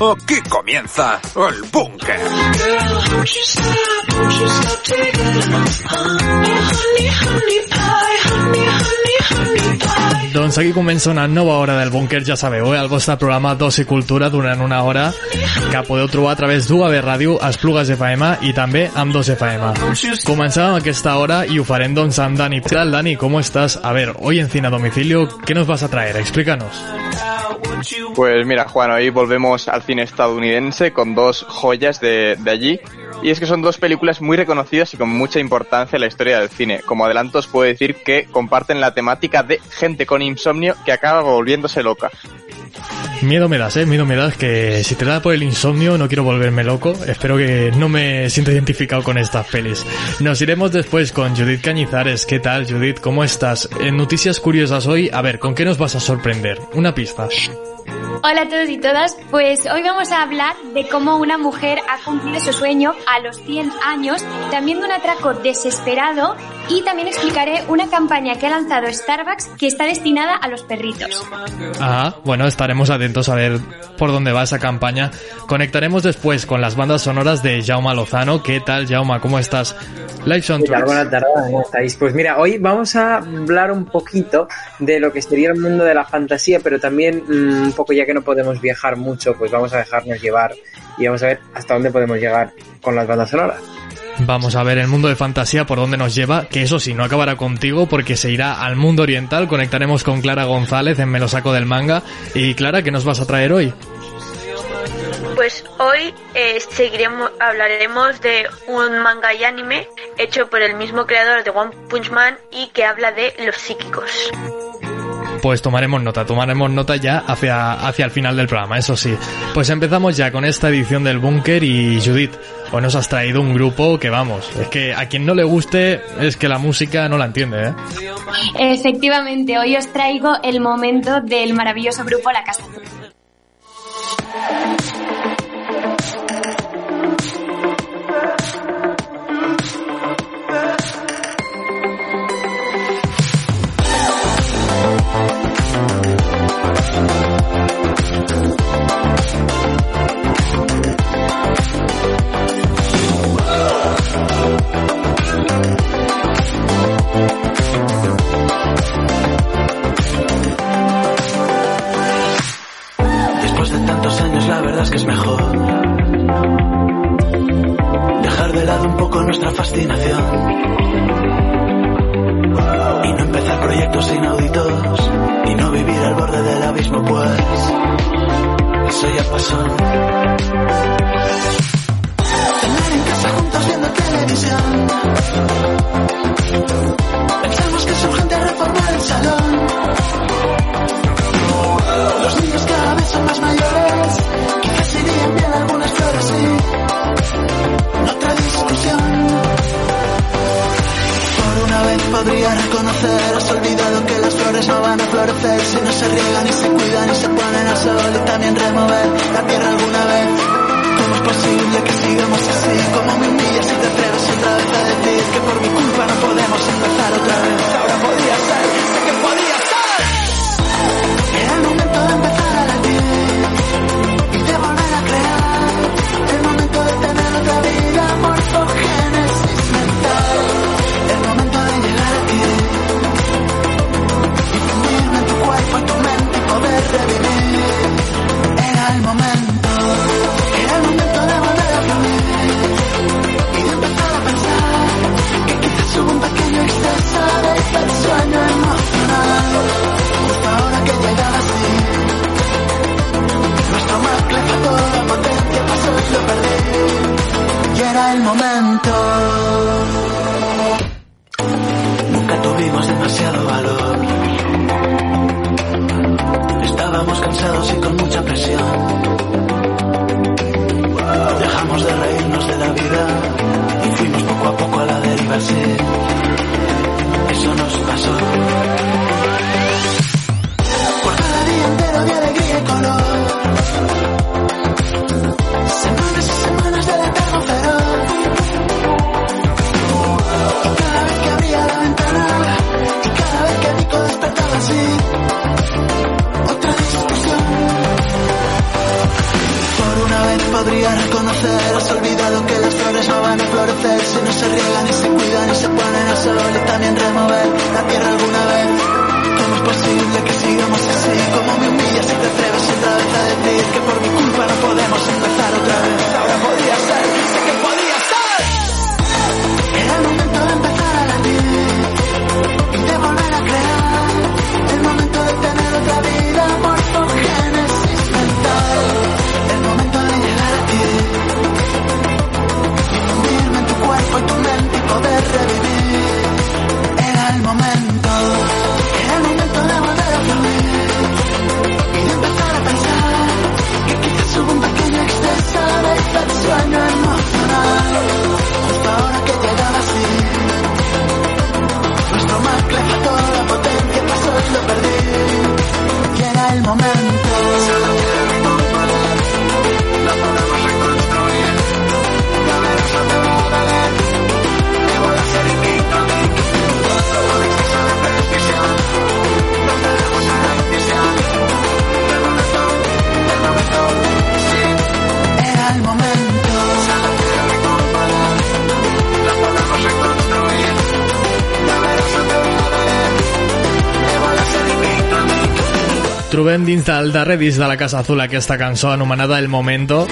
Aquí comienza el búnker. Doncs aquí comença una nova hora del búnquer, ja sabeu, eh? el vostre programa Dos i Cultura durant una hora que podeu trobar a través d'UAB Ràdio, Esplugues FM i també amb 2FM. Comencem amb aquesta hora i ho farem doncs amb Dani. ¿Qué tal, Dani? ¿Cómo estás? A ver, hoy en Cine a Domicilio, ¿qué nos vas a traer? Explícanos. Pues mira, Juan, hoy volvemos al cine estadounidense con dos joyas de, de allí. Y es que son dos películas muy reconocidas y con mucha importancia en la historia del cine. Como adelanto os puedo decir que comparten la temática de gente con insomnio que acaba volviéndose loca. Miedo me das, eh, miedo me das que si te da por el insomnio no quiero volverme loco. Espero que no me sienta identificado con estas pelis. Nos iremos después con Judith Cañizares. ¿Qué tal, Judith? ¿Cómo estás? En Noticias Curiosas hoy, a ver, ¿con qué nos vas a sorprender? Una pista. Hola a todos y todas, pues hoy vamos a hablar de cómo una mujer ha cumplido su sueño a los 100 años, también de un atraco desesperado y también explicaré una campaña que ha lanzado Starbucks que está destinada a los perritos. Ah, bueno, estaremos atentos a ver por dónde va esa campaña. Conectaremos después con las bandas sonoras de Jauma Lozano. ¿Qué tal, Jauma? ¿Cómo estás? Live Soundtracks. Buenas tardes, ¿cómo estáis? Pues mira, hoy vamos a hablar un poquito de lo que sería el mundo de la fantasía, pero también mmm, un poco ya que no podemos viajar mucho, pues vamos a dejarnos llevar y vamos a ver hasta dónde podemos llegar con las bandas sonoras. Vamos a ver el mundo de fantasía por dónde nos lleva, que eso sí, no acabará contigo porque se irá al mundo oriental. Conectaremos con Clara González en Me lo saco del manga. Y Clara, ¿qué nos vas a traer hoy? Pues hoy eh, seguiremos, hablaremos de un manga y anime hecho por el mismo creador de One Punch Man y que habla de los psíquicos. Pues tomaremos nota, tomaremos nota ya hacia, hacia el final del programa, eso sí. Pues empezamos ya con esta edición del Búnker y Judith, hoy nos has traído un grupo que vamos, es que a quien no le guste es que la música no la entiende, ¿eh? Efectivamente, hoy os traigo el momento del maravilloso grupo La Casa. Que es mejor dejar de lado un poco nuestra fascinación y no empezar proyectos inauditos y no vivir al borde del abismo pues eso ya pasó. Podría reconocer, has olvidado que las flores no van a florecer si no se riegan y se cuidan y se ponen al sol y también remover la tierra alguna vez. ¿Cómo es posible que sigamos así? ¿Cómo me humillas si te atreves otra vez a decir que por mi culpa no podemos empezar otra vez? Ahora podría ser, sé que podría ser. Trobem dins del darrer disc de la Casa Azul aquesta cançó anomenada El Momento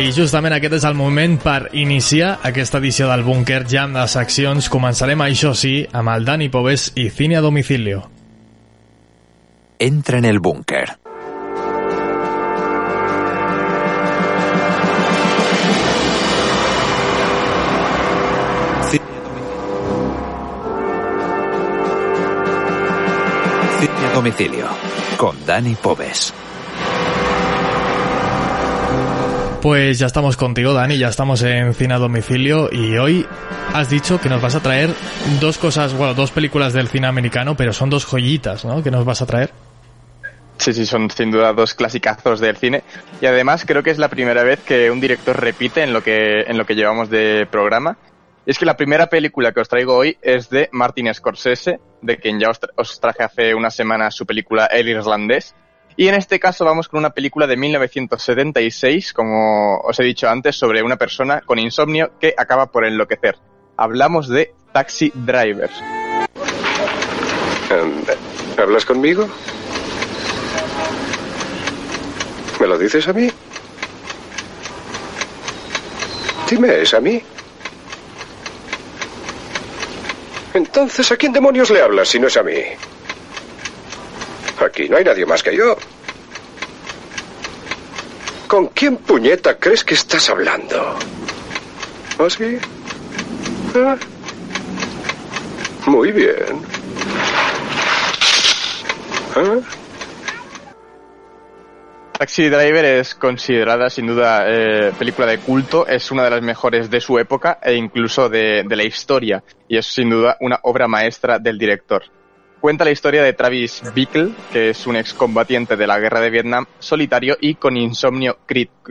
i justament aquest és el moment per iniciar aquesta edició del Búnquer ja amb les seccions. Començarem, això sí, amb el Dani Pobes i Cine a Domicilio. Entra en el búnker. Cine a domicilio con Dani Pobes. Pues ya estamos contigo, Dani, ya estamos en Cine a Domicilio y hoy has dicho que nos vas a traer dos cosas, bueno, dos películas del cine americano, pero son dos joyitas, ¿no? Que nos vas a traer. Sí, sí, son sin duda dos clasicazos del cine. Y además creo que es la primera vez que un director repite en lo que, en lo que llevamos de programa. Y es que la primera película que os traigo hoy es de Martin Scorsese, de quien ya os, tra- os traje hace unas semanas su película El Irlandés. Y en este caso vamos con una película de 1976, como os he dicho antes, sobre una persona con insomnio que acaba por enloquecer. Hablamos de Taxi Drivers. Anda, ¿Hablas conmigo? ¿Me lo dices a mí? Dime, ¿es a mí? Entonces, ¿a quién demonios le hablas si no es a mí? Aquí no hay nadie más que yo. ¿Con quién puñeta crees que estás hablando? ¿Oh, sí? Ah. Muy bien. ¿Ah? Taxi Driver es considerada sin duda eh, película de culto, es una de las mejores de su época e incluso de, de la historia y es sin duda una obra maestra del director. Cuenta la historia de Travis Bickle, que es un excombatiente de la guerra de Vietnam, solitario y con insomnio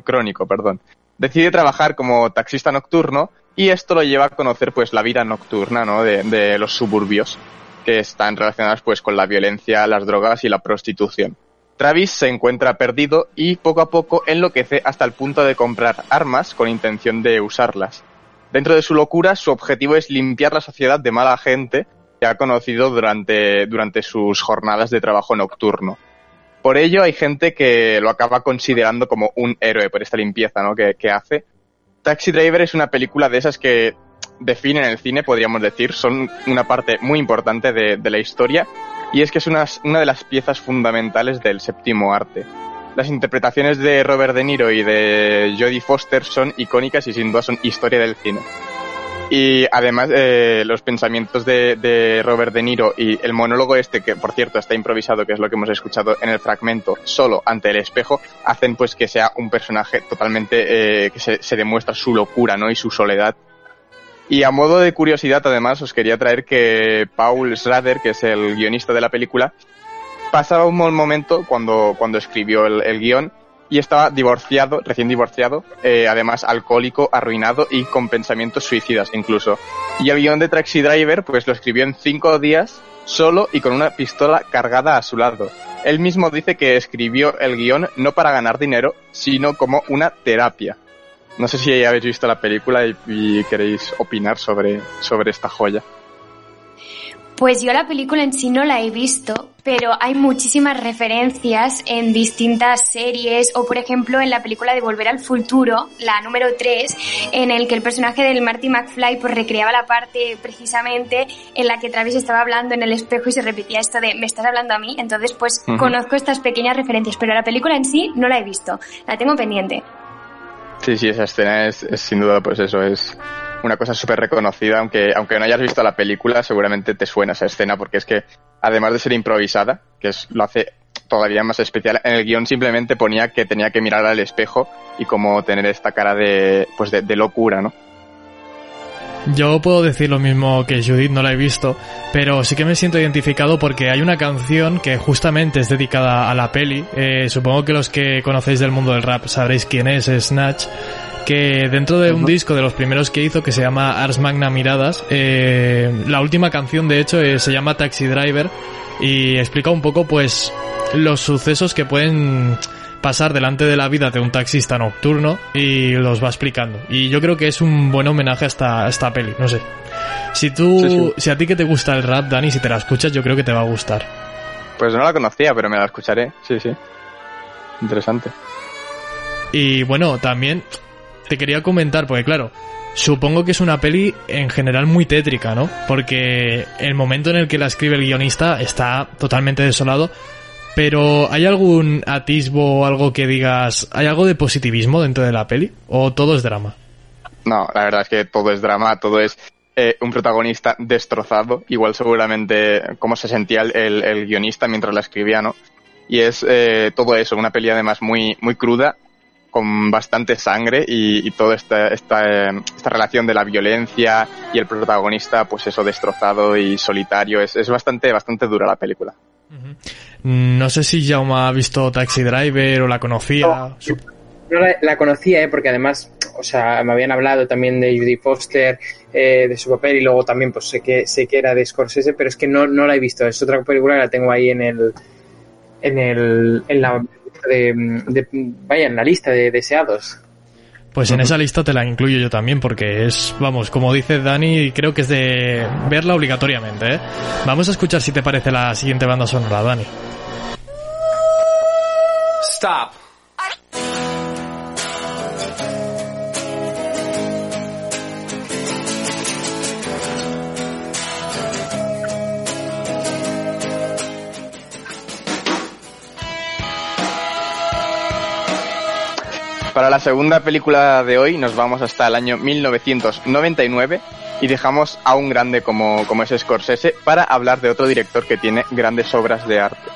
crónico, perdón. Decide trabajar como taxista nocturno y esto lo lleva a conocer pues la vida nocturna ¿no? de, de los suburbios que están relacionadas pues con la violencia, las drogas y la prostitución. Travis se encuentra perdido y poco a poco enloquece hasta el punto de comprar armas con intención de usarlas. Dentro de su locura, su objetivo es limpiar la sociedad de mala gente que ha conocido durante, durante sus jornadas de trabajo nocturno. Por ello, hay gente que lo acaba considerando como un héroe por esta limpieza ¿no? que, que hace. Taxi Driver es una película de esas que definen el cine, podríamos decir, son una parte muy importante de, de la historia y es que es una, una de las piezas fundamentales del séptimo arte. las interpretaciones de Robert De Niro y de Jodie Foster son icónicas y sin duda son historia del cine. Y además eh, los pensamientos de, Robert De Niro y el monólogo este, que por cierto está improvisado, que es lo que hemos escuchado en el fragmento, solo ante el espejo, hacen pues que sea un personaje totalmente, eh, que se, se, demuestra su locura, ¿no? Y su soledad. Y a modo de curiosidad, además, os quería traer que Paul Schrader, que es el guionista de la película, pasaba un mal momento cuando, cuando escribió el, el guion y estaba divorciado, recién divorciado, eh, además alcohólico, arruinado y con pensamientos suicidas incluso. Y el guion de Taxi Driver pues lo escribió en cinco días solo y con una pistola cargada a su lado. Él mismo dice que escribió el guion no para ganar dinero, sino como una terapia. No sé si habéis visto la película y, y queréis opinar sobre, sobre esta joya. Pues yo la película en sí no la he visto, pero hay muchísimas referencias en distintas series o por ejemplo en la película de Volver al Futuro, la número 3, en el que el personaje del Marty McFly pues recreaba la parte precisamente en la que Travis estaba hablando en el espejo y se repetía esto de me estás hablando a mí, entonces pues uh -huh. conozco estas pequeñas referencias, pero la película en sí no la he visto, la tengo pendiente. Sí, sí, esa escena es, es sin duda pues eso, es una cosa súper reconocida, aunque, aunque no hayas visto la película, seguramente te suena esa escena, porque es que, además de ser improvisada, que es, lo hace todavía más especial, en el guion simplemente ponía que tenía que mirar al espejo y como tener esta cara de, pues de, de locura, ¿no? Yo puedo decir lo mismo que Judith, no la he visto, pero sí que me siento identificado porque hay una canción que justamente es dedicada a la peli. Eh, supongo que los que conocéis del mundo del rap sabréis quién es, Snatch que dentro de un uh -huh. disco de los primeros que hizo que se llama Ars Magna Miradas, eh, la última canción de hecho eh, se llama Taxi Driver y explica un poco pues los sucesos que pueden pasar delante de la vida de un taxista nocturno y los va explicando. Y yo creo que es un buen homenaje a esta, a esta peli, no sé. Si tú, sí, sí. si a ti que te gusta el rap, Dani, si te la escuchas, yo creo que te va a gustar. Pues no la conocía, pero me la escucharé, sí, sí. Interesante. Y bueno, también te quería comentar, porque claro, supongo que es una peli en general muy tétrica, ¿no? Porque el momento en el que la escribe el guionista está totalmente desolado. Pero ¿hay algún atisbo o algo que digas, ¿hay algo de positivismo dentro de la peli? ¿O todo es drama? No, la verdad es que todo es drama, todo es eh, un protagonista destrozado, igual seguramente como se sentía el, el, guionista mientras la escribía, ¿no? Y es eh, todo eso, una peli además muy, muy cruda, con bastante sangre y, y toda esta, esta, esta, relación de la violencia y el protagonista, pues eso, destrozado y solitario. Es, es bastante, bastante dura la película. No sé si Jaume ha visto Taxi Driver o la conocía. No, la, la, conocía, ¿eh? porque además, o sea, me habían hablado también de Judy Foster, eh, de su papel, y luego también, pues sé que, sé que era de Scorsese, pero es que no, no la he visto. Es otra película que la tengo ahí en el, en el, en la de, vaya, en la lista de deseados. Pues en esa lista te la incluyo yo también porque es, vamos, como dice Dani, creo que es de verla obligatoriamente. ¿eh? Vamos a escuchar si te parece la siguiente banda sonora, Dani. Stop. Para la segunda película de hoy nos vamos hasta el año 1999 y dejamos a un grande como, como es Scorsese para hablar de otro director que tiene grandes obras de arte.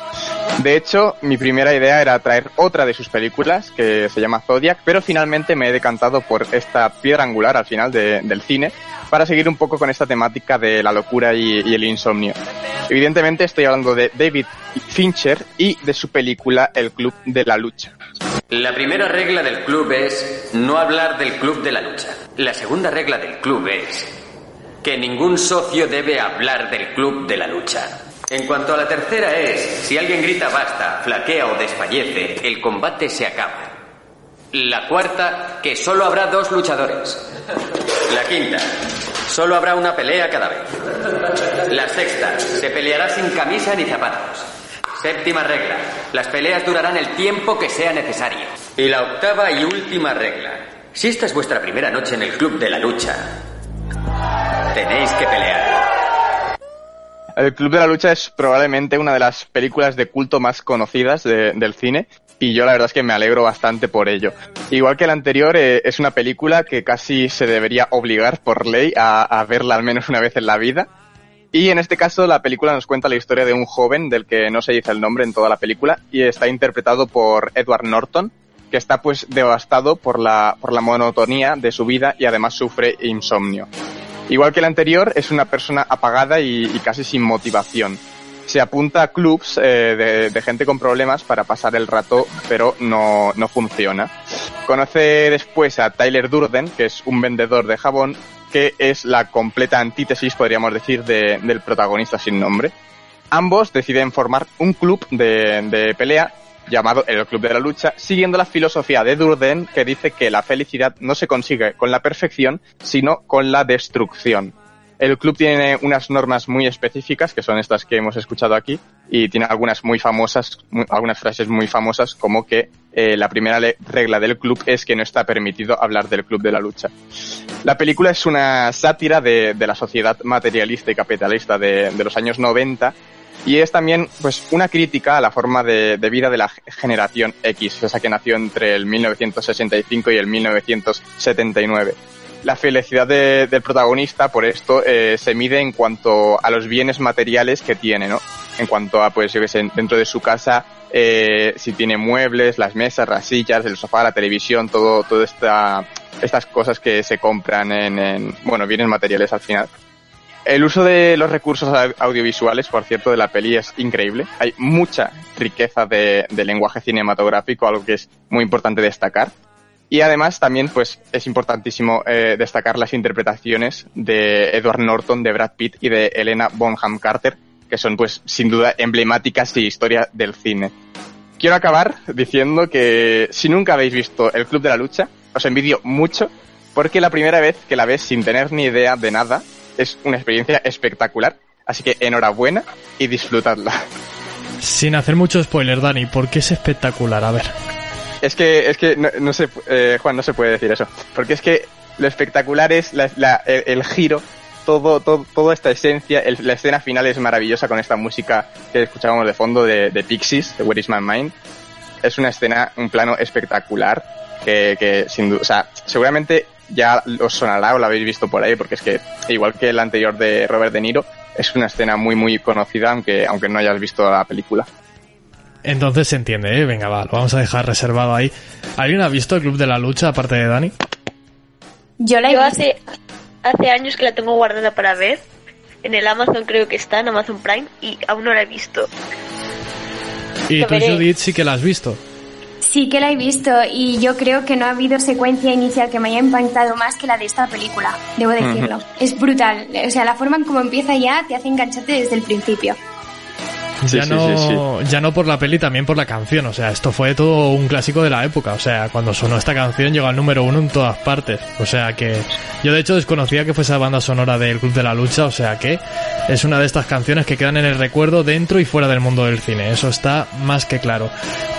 De hecho, mi primera idea era traer otra de sus películas, que se llama Zodiac, pero finalmente me he decantado por esta piedra angular al final de, del cine, para seguir un poco con esta temática de la locura y, el insomnio. Evidentemente estoy hablando de David Fincher y de su película El Club de la Lucha. La primera regla del club es no hablar del club de la lucha. La segunda regla del club es que ningún socio debe hablar del club de la lucha. En cuanto a la tercera es, si alguien grita basta, flaquea o desfallece, el combate se acaba. La cuarta, que solo habrá dos luchadores. La quinta, solo habrá una pelea cada vez. La sexta, se peleará sin camisa ni zapatos. Séptima regla, las peleas durarán el tiempo que sea necesario. Y la octava y última regla, si esta es vuestra primera noche en el club de la lucha, tenéis que pelear. El Club de la Lucha es probablemente una de las películas de culto más conocidas de, del cine y yo la verdad es que me alegro bastante por ello. Igual que el anterior, eh, es una película que casi se debería obligar por ley a verla al menos una vez en la vida. Y en este caso la película nos cuenta la historia de un joven del que no se dice el nombre en toda la película y está interpretado por Edward Norton, que está pues devastado por la, por la monotonía de su vida y además sufre insomnio. Igual que el anterior, es una persona apagada y, casi sin motivación. Se apunta a clubs eh, de, de, gente con problemas para pasar el rato, pero no, no funciona. Conoce después a Tyler Durden, que es un vendedor de jabón, que es la completa antítesis, podríamos decir, de, del protagonista sin nombre. Ambos deciden formar un club de pelea llamado el Club de la Lucha, siguiendo la filosofía de Durden que dice que la felicidad no se consigue con la perfección, sino con la destrucción. El club tiene unas normas muy específicas, que son estas que hemos escuchado aquí, y tiene algunas muy famosas, algunas frases muy famosas, como que eh, la primera regla del club es que no está permitido hablar del club de la lucha. La película es una sátira de, la sociedad materialista y capitalista de, de los años 90, y es también pues una crítica a la forma de, de, vida de la generación X, esa que nació entre el 1965 y el 1979. La felicidad de, del protagonista, por esto, eh, se mide en cuanto a los bienes materiales que tiene, ¿no? En cuanto a, pues, yo que sé, dentro de su casa, eh, si tiene muebles, las mesas, las sillas, el sofá, la televisión, todo, todo esta, estas cosas que se compran en, en, bueno, bienes materiales al final. El uso de los recursos audiovisuales, por cierto, de la peli es increíble. Hay mucha riqueza de lenguaje cinematográfico, algo que es muy importante destacar. Y además también pues es importantísimo eh, destacar las interpretaciones de Edward Norton, de Brad Pitt y de Elena Bonham Carter, que son pues sin duda emblemáticas y historia del cine. Quiero acabar diciendo que si nunca habéis visto El Club de la Lucha, os envidio mucho porque la primera vez que la ves sin tener ni idea de nada es una experiencia espectacular. Así que enhorabuena y disfrutadla. Sin hacer mucho spoiler, Dani, ¿por qué es espectacular? A ver. Es que, es que no, no se, eh, Juan, no se puede decir eso. Porque es que lo espectacular es la, la, el, giro, todo, todo, toda esta esencia. El, la escena final es maravillosa con esta música que escuchábamos de fondo de, de Pixies, de Where is My Mind. Es una escena, un plano espectacular que, sin duda, o sea, seguramente ya os sonará o lo habéis visto por ahí, porque es que, igual que el anterior de Robert De Niro, es una escena muy, muy conocida, aunque, aunque no hayas visto la película. Entonces se entiende, ¿eh? Venga, va, lo vamos a dejar reservado ahí. ¿Alguien ha visto el Club de la Lucha, aparte de Dani? Yo la he Yo hace, hace años que la tengo guardada para ver. En el Amazon creo que está, en Amazon Prime, y aún no la he visto. ¿Y tú, Judith, sí que la has visto? Sí que la he visto y yo creo que no ha habido secuencia inicial que me haya impactado más que la de esta película, debo decirlo. Uh -huh. Es brutal, o sea, la forma en cómo empieza ya te hace engancharte desde el principio. Sí, ya, sí, no, sí, ya no por la peli, también por la canción. O sea, esto fue todo un clásico de la época. O sea, cuando sonó esta canción llegó al número uno en todas partes. O sea que yo de hecho desconocía que fuese la banda sonora del Club de la Lucha. O sea que es una de estas canciones que quedan en el recuerdo dentro y fuera del mundo del cine. Eso está más que claro.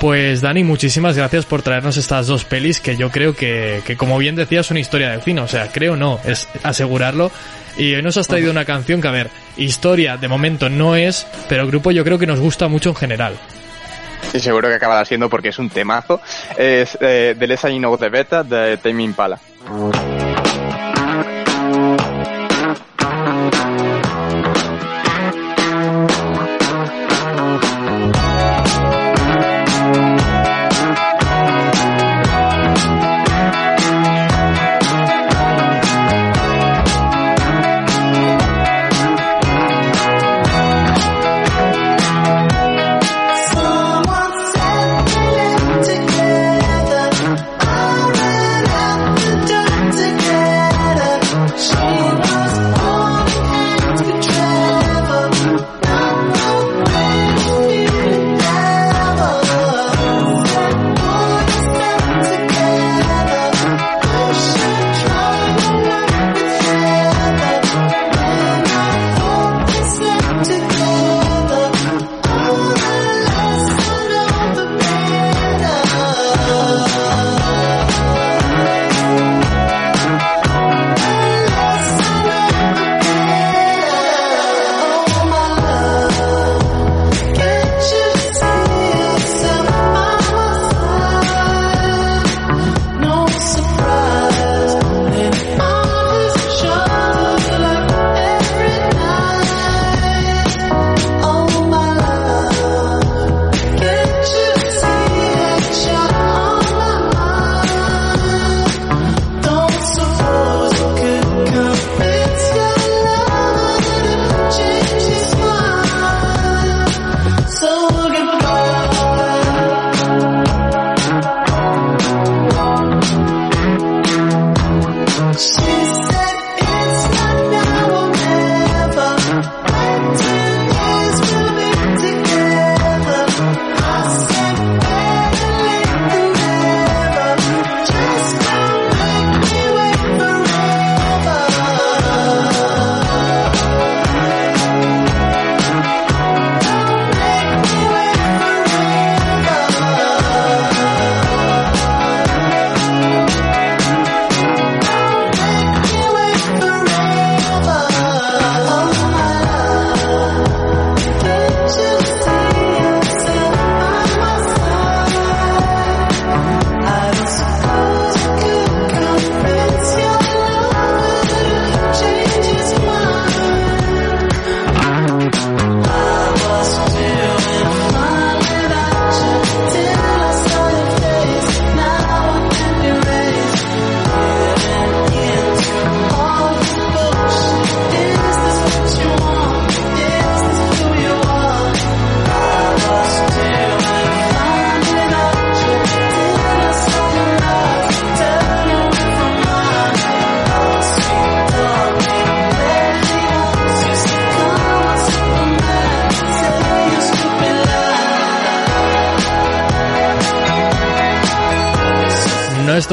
Pues Dani, muchísimas gracias por traernos estas dos pelis que yo creo que, que como bien decías, son historia del cine. O sea, creo no, es asegurarlo y hoy nos has traído una canción que, a ver, historia de momento no es, pero el grupo yo creo que nos gusta mucho en general. Y seguro que acabará siendo porque es un temazo. Es eh, The Less I The Beta de Tame Impala.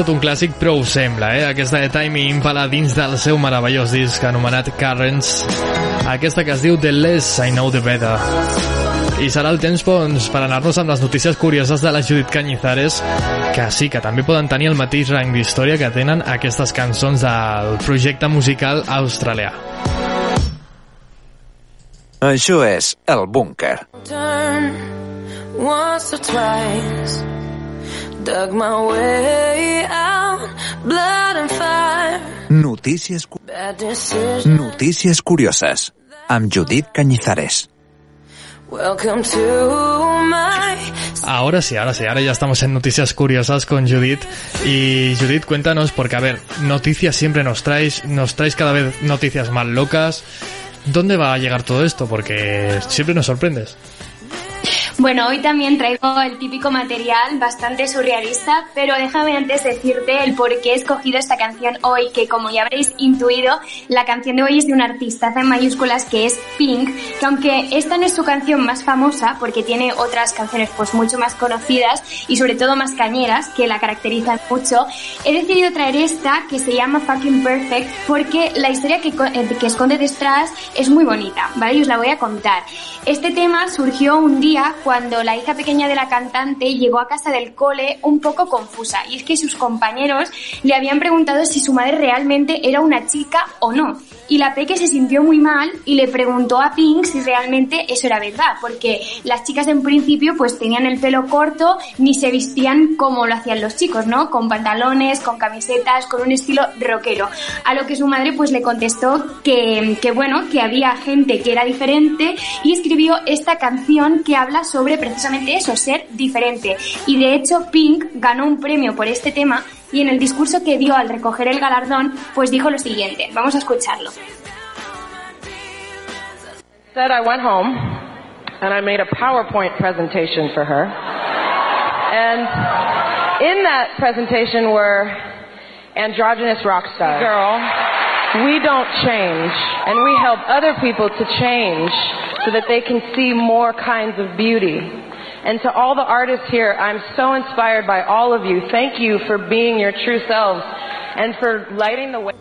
Tot un clàssic, però ho sembla, eh? Aquesta de Time Impala dins del seu meravellós disc anomenat Currents. Aquesta que es diu The Less I Know The Better. I serà el temps doncs, per anar-nos amb les notícies curioses de la Judit Cañizares, que sí, que també poden tenir el mateix rang d'història que tenen aquestes cançons del projecte musical australià. Això és El Búnquer. Turn once or twice. Dug my way out, blood and fire. Notícies, cu- Bad decisions. notícies curioses amb Judit Cañizares. Welcome to my Ahora sí, ahora sí, ahora ya estamos en Noticias Curiosas con Judith. Y Judith, cuéntanos, porque a ver, noticias siempre nos traes, nos traes cada vez noticias más locas. ¿Dónde va a llegar todo esto? Porque siempre nos sorprendes. Bueno, hoy también traigo el típico material bastante surrealista, pero déjame antes decirte el por qué he escogido esta canción hoy, que como ya habréis intuido, la canción de hoy es de un artista en mayúsculas que es Pink, que aunque esta no es su canción más famosa, porque tiene otras canciones pues mucho más conocidas y sobre todo más cañeras, que la caracterizan mucho, he decidido traer esta que se llama Fucking Perfect, porque la historia que, eh, que esconde detrás es muy bonita, ¿vale? Y os la voy a contar. Este tema surgió un día cuando la hija pequeña de la cantante llegó a casa del cole un poco confusa y es que sus compañeros le habían preguntado si su madre realmente era una chica o no. Y la Peque se sintió muy mal y le preguntó a Pink si realmente eso era verdad, porque las chicas en principio pues tenían el pelo corto ni se vestían como lo hacían los chicos, ¿no? Con pantalones, con camisetas, con un estilo rockero. A lo que su madre pues le contestó que, que bueno, que había gente que era diferente y escribió esta canción que habla sobre precisamente eso, ser diferente. Y de hecho Pink ganó un premio por este tema y en el discurso que dio al recoger el galardón pues dijo lo siguiente. Vamos a escucharlo. Said I went home and I made a PowerPoint presentation for her. And in that presentation were androgynous rock stars. Girl, we don't change and we help other people to change so that they can see more kinds of beauty. And to all the artists here, I'm so inspired by all of you. Thank you for being your true selves and for lighting the way.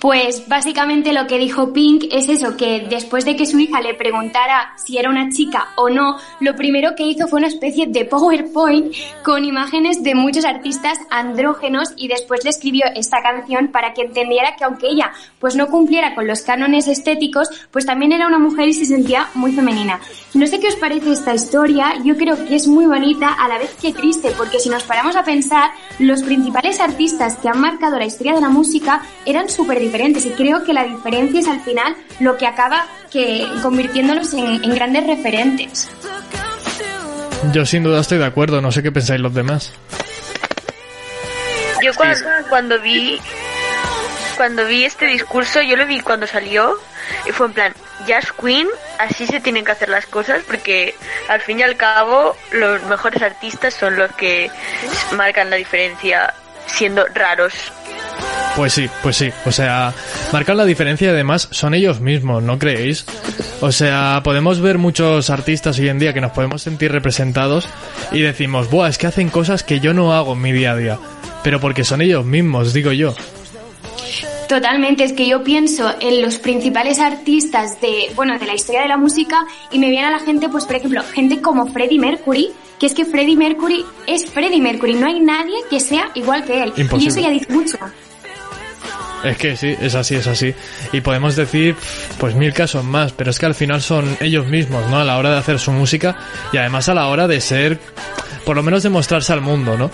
Pues básicamente lo que dijo Pink es eso, que después de que su hija le preguntara si era una chica o no, lo primero que hizo fue una especie de PowerPoint con imágenes de muchos artistas andrógenos y después le escribió esta canción para que entendiera que aunque ella pues no cumpliera con los cánones estéticos, pues también era una mujer y se sentía muy femenina. No sé qué os parece esta historia, yo creo que es muy bonita a la vez que triste, porque si nos paramos a pensar, los principales artistas que han marcado la historia de la música eran súper diferentes y creo que la diferencia es al final lo que acaba que convirtiéndolos en, en grandes referentes. Yo sin duda estoy de acuerdo, no sé qué pensáis los demás. Yo cuando, cuando vi cuando vi este discurso, yo lo vi cuando salió y fue en plan, Jazz Queen, así se tienen que hacer las cosas porque al fin y al cabo los mejores artistas son los que marcan la diferencia siendo raros. Pues sí, pues sí. O sea, marcan la diferencia y además son ellos mismos, ¿no creéis? O sea, podemos ver muchos artistas hoy en día que nos podemos sentir representados y decimos, buah, es que hacen cosas que yo no hago en mi día a día. Pero porque son ellos mismos, digo yo. Totalmente, es que yo pienso en los principales artistas de, bueno, de la historia de la música y me viene a la gente, pues por ejemplo, gente como Freddie Mercury, que es que Freddie Mercury es Freddie Mercury, no hay nadie que sea igual que él. Imposible. Y eso ya dice mucho. Es que sí, es así, es así. Y podemos decir, pues mil casos más, pero es que al final son ellos mismos, ¿no? A la hora de hacer su música y además a la hora de ser, por lo menos de mostrarse al mundo, ¿no?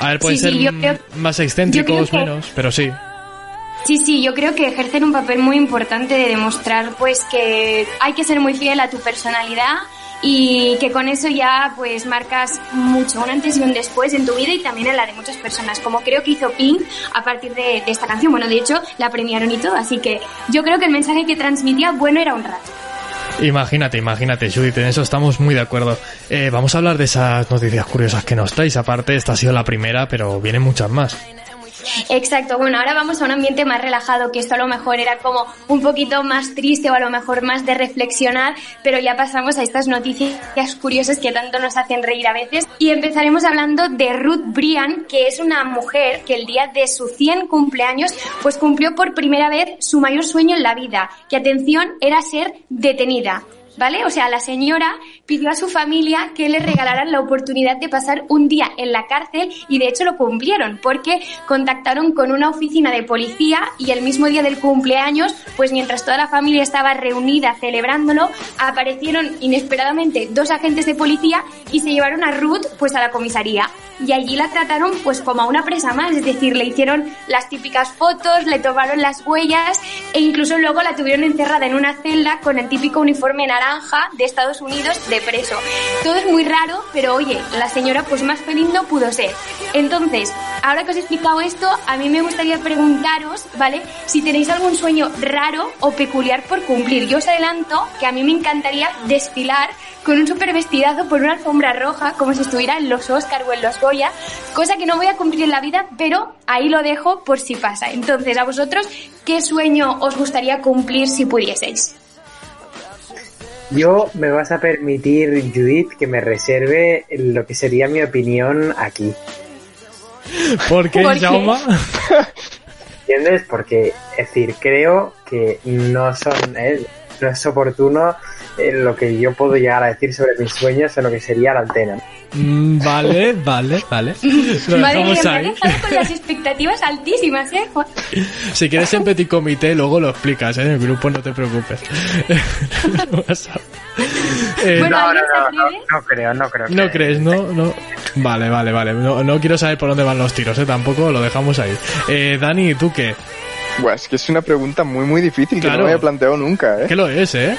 A ver, pueden Sí, sí, ser creo- más excéntricos, que- menos, pero sí. Sí, sí, yo creo que ejercen un papel muy importante de demostrar pues que hay que ser muy fiel a tu personalidad y que con eso ya pues marcas mucho un antes y un después en tu vida y también en la de muchas personas, como creo que hizo Pink a partir de, esta canción. Bueno, de hecho la premiaron y todo, así que yo creo que el mensaje que transmitía, bueno, era un rato. Imagínate, imagínate, Judith, en eso estamos muy de acuerdo. Eh, vamos a hablar de esas noticias curiosas que nos traes. Aparte, esta ha sido la primera, pero vienen muchas más. Exacto, bueno, ahora vamos a un ambiente más relajado, que esto a lo mejor era como un poquito más triste o a lo mejor más de reflexionar, pero ya pasamos a estas noticias curiosas que tanto nos hacen reír a veces y empezaremos hablando de Ruth Brian, que es una mujer que el día de su 100 cumpleaños pues cumplió por primera vez su mayor sueño en la vida, que atención era ser detenida. ¿Vale? O sea, la señora pidió a su familia que le regalaran la oportunidad de pasar un día en la cárcel y de hecho lo cumplieron porque contactaron con una oficina de policía y el mismo día del cumpleaños, pues mientras toda la familia estaba reunida celebrándolo, aparecieron inesperadamente dos agentes de policía y se llevaron a Ruth pues a la comisaría. Y allí la trataron pues como a una presa más, es decir, le hicieron las típicas fotos, le tomaron las huellas e incluso luego la tuvieron encerrada en una celda con el típico uniforme naranja de Estados Unidos de preso. Todo es muy raro, pero oye, la señora pues más feliz no pudo ser. Entonces, ahora que os he explicado esto, a mí me gustaría preguntaros, ¿vale? Si tenéis algún sueño raro o peculiar por cumplir. Yo os adelanto que a mí me encantaría desfilar con un super vestidazo por una alfombra roja, como si estuviera en los Oscar o en los Goya, cosa que no voy a cumplir en la vida, pero ahí lo dejo por si pasa. Entonces, a vosotros, ¿qué sueño os gustaría cumplir si pudieseis? Yo me vas a permitir, Judith, que me reserve lo que sería mi opinión aquí. ¿Por qué, ¿Por? Jaume? ¿Entiendes? Porque, es decir, creo que no son, eh, no es oportuno eh, lo que yo puedo llegar a decir sobre mis sueños en lo que sería la antena. Mm, vale, vale, vale. Lo Madre mía, me ha ahí. dejado con las expectativas altísimas, ¿eh? Juan? Si quieres en petit comité, luego lo explicas, ¿eh? En el grupo no te preocupes. Eh, Bueno, no, no, ¿alguien se no, no, atreve? no creo, no creo. no que- crees, ¿no? no. Vale, vale, vale. No, no quiero saber por dónde van los tiros, ¿eh? Tampoco lo dejamos ahí. Eh, Dani, ¿tú qué? Buah, es que es una pregunta muy, muy difícil que no me había planteado nunca, ¿eh? ¿Qué lo es, eh?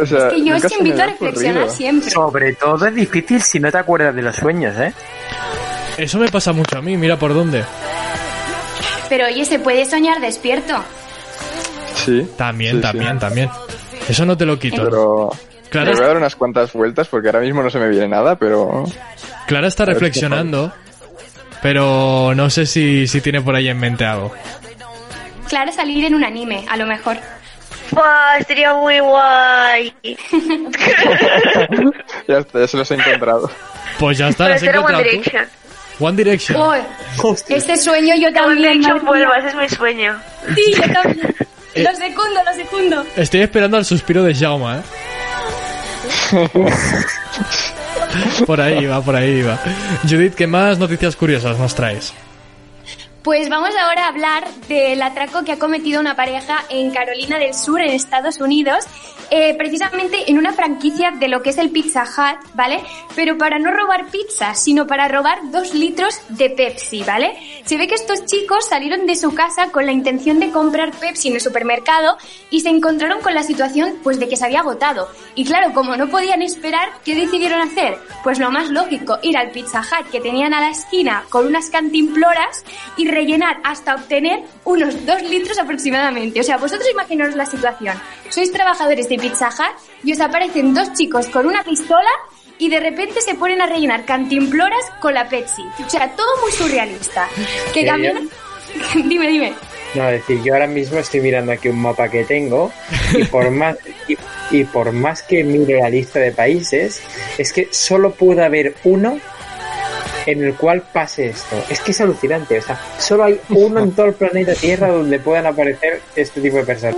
O sea, Que yo os me invito a reflexionar ocurrido. siempre. Sobre todo es difícil si no te acuerdas de los sueños, ¿eh? Eso me pasa mucho a mí, mira por dónde. Pero oye, se puede soñar despierto. Sí. También, sí, sí. también, también. Eso no te lo quito. Pero... Clara, Le voy a dar unas cuantas vueltas porque ahora mismo no se me viene nada, pero... Clara está reflexionando, pero no sé si, si tiene por ahí en mente algo. Claro, salir en un anime, a lo mejor. ¡Buah! Estaría muy guay. ya está, ya se los he encontrado. Pues ya está, Pero las he One encontrado tú. Direction. One Direction. Uy, ese sueño yo Que One también. Direction vuelva, ese es mi sueño. Sí, yo también. Eh. Lo secundo, lo secundo. Estoy esperando al suspiro de Jaume, ¿eh? por ahí va, por ahí va. Judith, ¿qué más noticias curiosas nos traes? Pues vamos ahora a hablar del atraco que ha cometido una pareja en Carolina del Sur, en Estados Unidos, eh, precisamente en una franquicia de lo que es el Pizza Hut, ¿vale? Pero para no robar pizza, sino para robar dos litros de Pepsi, ¿vale? Se ve que estos chicos salieron de su casa con la intención de comprar Pepsi en el supermercado y se encontraron con la situación pues de que se había agotado. Y claro, como no podían esperar, ¿qué decidieron hacer? Pues lo más lógico, ir al Pizza Hut que tenían a la esquina con unas cantimploras y rellenar hasta obtener unos dos litros aproximadamente. O sea, vosotros imaginaos la situación. Sois trabajadores de Pizza Hut y os aparecen dos chicos con una pistola y de repente se ponen a rellenar cantimploras con la Pepsi. O sea, todo muy surrealista. Que cambian... dime, dime. No, es decir, yo ahora mismo estoy mirando aquí un mapa que tengo y por más y, y por más que mire la lista de países, es que solo puede haber uno en el cual pase esto. Es que es alucinante, o sea, solo hay uno en todo el planeta Tierra donde puedan aparecer este tipo de personas.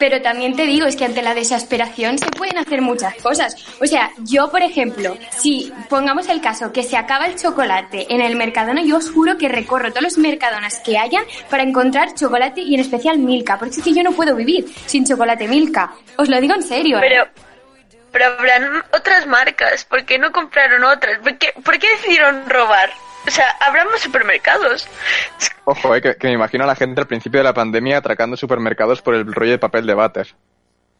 Pero también te digo, es que ante la desesperación se pueden hacer muchas cosas. O sea, yo, por ejemplo, si pongamos el caso que se acaba el chocolate en el Mercadona, yo os juro que recorro todos los Mercadonas que hayan para encontrar chocolate y en especial Milka, porque es que yo no puedo vivir sin chocolate Milka. Os lo digo en serio. ¿eh? Pero, pero habrán otras marcas. ¿Por qué no compraron otras? ¿Por qué, por qué decidieron robar? O sea, habrá más supermercados. Ojo, eh, que, que me imagino a la gente al principio de la pandemia atracando supermercados por el rollo de papel de váter.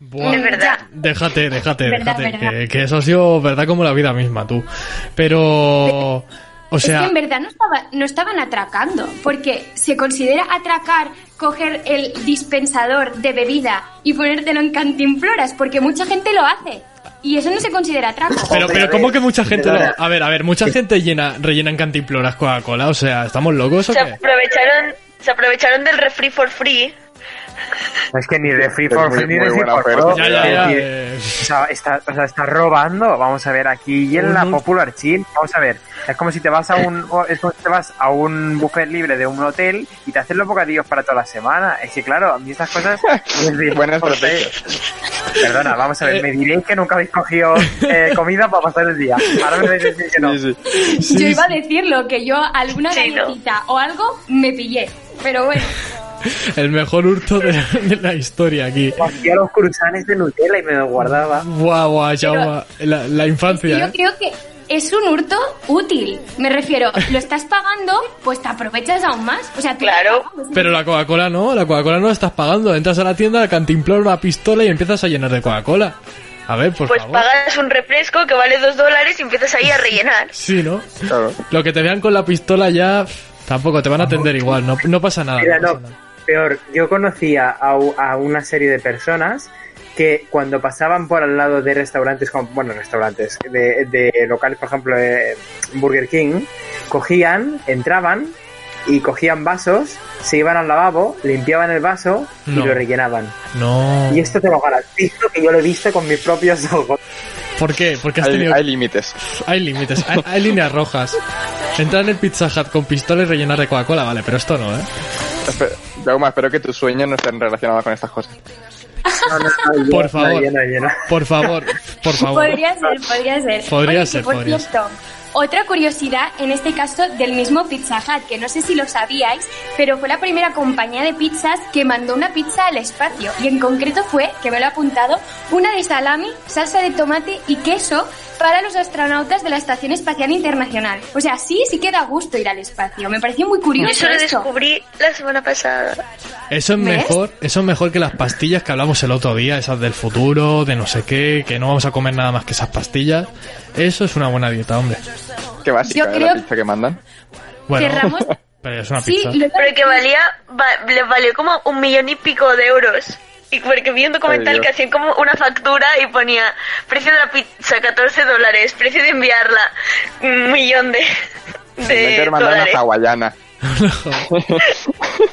Buah. Es verdad. Déjate, déjate, Verdad, déjate. verdad. Que, que eso ha sido verdad como la vida misma, tú. Pero... O es sea... que en verdad no, estaba, no estaban atracando, porque se considera atracar coger el dispensador de bebida y ponértelo en cantimploras, porque mucha gente lo hace. Y eso no se considera atraco. Pero, pero a ¿cómo que mucha gente lo... A ver, a ver, mucha gente llena, rellena en cantimploras Coca-Cola, o sea, ¿estamos locos o Se qué? aprovecharon, se aprovecharon del refri for free. Es que ni de Free for Free ni de Free for. Pro. Ya, ya, Es ya, decir, eh, O sea, está, o sea, está robando. Vamos a ver, aquí y en la. Popular Chill. Vamos a ver. Es como si te vas a un o- es como si te vas a un buffet libre de un hotel y te hacen los bocadillos para toda la semana. Es que claro, a mí estas cosas. es decir, Perdona, vamos a Eh. ver. Me diréis que nunca habéis cogido eh, comida para pasar el día. Ahora me vais a decir que no. Sí, sí. sí, yo iba a decirlo, que yo alguna Sí, ¿no? galletita o algo me pillé. Pero bueno, el mejor hurto de, de la historia aquí. Hacía los cruzanes de Nutella y me los guardaba. Guau, guau, la, la infancia, yo ¿eh? creo que es un hurto útil. Me refiero, lo estás pagando, pues te aprovechas aún más. O sea, Claro. Pero la Coca-Cola no, la Coca-Cola no la estás pagando. Entras a la tienda, cantimplora una pistola y empiezas a llenar de Coca-Cola. A ver, por Pues favor. pagas un refresco que vale dos dólares y empiezas ahí a rellenar. Sí, ¿no? Claro. Lo que te vean con la pistola ya tampoco te van a atender igual, no, no pasa nada. Mira, no no, pasa nada. peor, yo conocía a, a una serie de personas que cuando pasaban por al lado de restaurantes, como, bueno, restaurantes, de, de locales, por ejemplo, eh, Burger King, cogían, entraban y cogían vasos, se iban al lavabo, limpiaban el vaso y lo rellenaban. No. Y esto te lo garantizo que yo lo he visto con mis propios ojos. ¿Por qué? Porque has Hay, tenido... hay límites. Hay límites, hay, hay líneas rojas. Entrar en el Pizza Hut con pistola y rellenar de Coca-Cola, vale, pero esto no, ¿eh? Espe- Jaume, espero que tus sueños no estén relacionados con estas cosas. No, no, no, yo- Por favor. Por favor, por favor. Podría ser, podría ser. Podría Oye, ser, que por podría cierto, otra curiosidad, en este caso del mismo Pizza Hut, que no sé si lo sabíais, pero fue la primera compañía de pizzas que mandó una pizza al espacio. Y en concreto fue, que me lo he apuntado, una de salami, salsa de tomate y queso para los astronautas de la Estación Espacial Internacional. O sea, sí, sí que da gusto ir al espacio. Me pareció muy curioso eso lo esto. descubrí la semana pasada. Eso es ¿Ves? mejor, eso es mejor que las pastillas que hablamos el otro día, esas del futuro, de no sé qué, que no vamos a comer nada más que esas pastillas. Eso es una buena dieta, hombre. Qué básica Yo es creo- la pizza que mandan. Bueno, Cerramos. pero es una Sí, pizza. lo Pero que valía, va- le valió como un millón y pico de euros. Y porque vi un documental Ay, que hacían como una factura y ponía precio de la pizza 14 dólares, precio de enviarla un millón de, de dólares. hawaiana.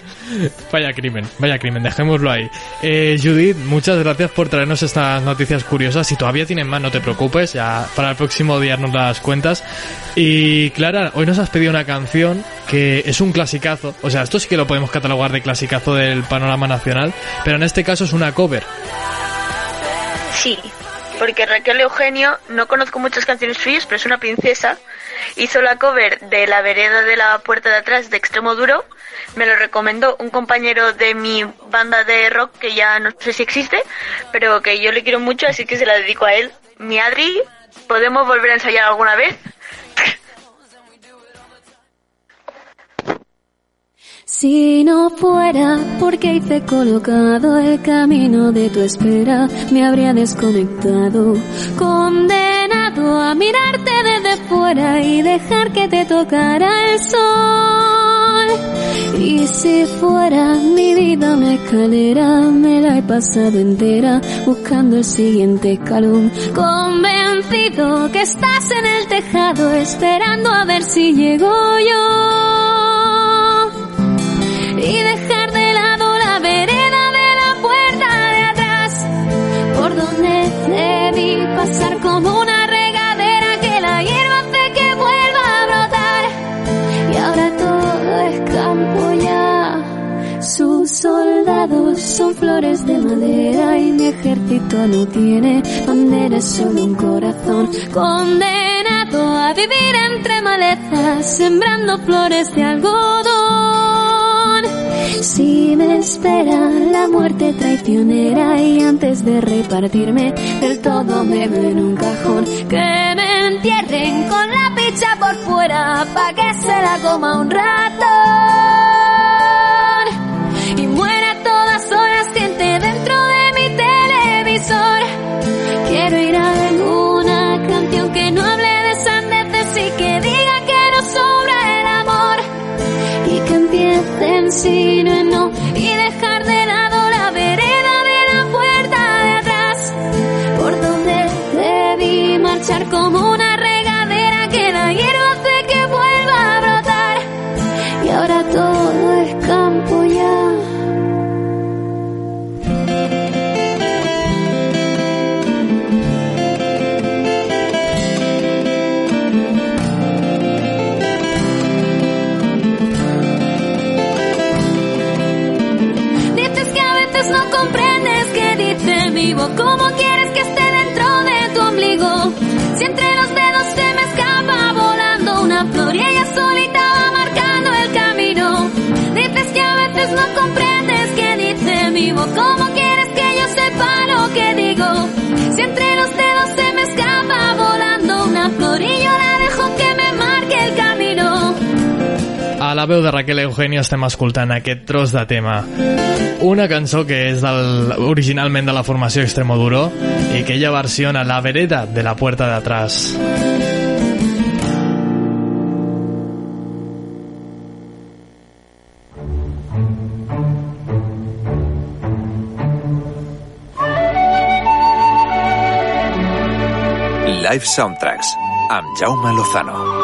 Vaya crimen, vaya crimen, dejémoslo ahí. Eh, Judith, muchas gracias por traernos estas noticias curiosas. Si todavía tienen más, no te preocupes, ya para el próximo día nos las cuentas. Y Clara, hoy nos has pedido una canción que es un clasicazo. O sea, esto sí que lo podemos catalogar de clasicazo del panorama nacional, pero en este caso es una cover. Sí, porque Raquel Eugenio, no conozco muchas canciones suyas, pero es una princesa. Hizo la cover de La vereda de la puerta de atrás de Extremo Duro. Me lo recomendó un compañero de mi banda de rock que ya no sé si existe, pero que yo le quiero mucho, así que se la dedico a él. Mi Adri, ¿podemos volver a ensayar alguna vez? Si no fuera porque hice colocado el camino de tu espera, me habría desconectado, a mirarte desde fuera y dejar que te tocara el sol. Y si fuera mi vida una escalera, me la he pasado entera buscando el siguiente escalón, convencido que estás en el tejado esperando a ver si llego yo y dejar de lado la vereda de la puerta de atrás, por donde debí pasar como una soldados son flores de madera y mi ejército no tiene bandera, solo un corazón. Condenado a vivir entre malezas, sembrando flores de algodón. Si me espera la muerte traicionera y antes de repartirme del todo me veo en un cajón, que me entierren con la picha por fuera pa' que se la coma un ratón seen la veu de Raquel Eugenio estem escoltant aquest tros de tema. Una cançó que és del, originalment de la formació Extremoduro i que ella versiona La vereda de la puerta de atrás. Live Soundtracks amb Jaume Lozano.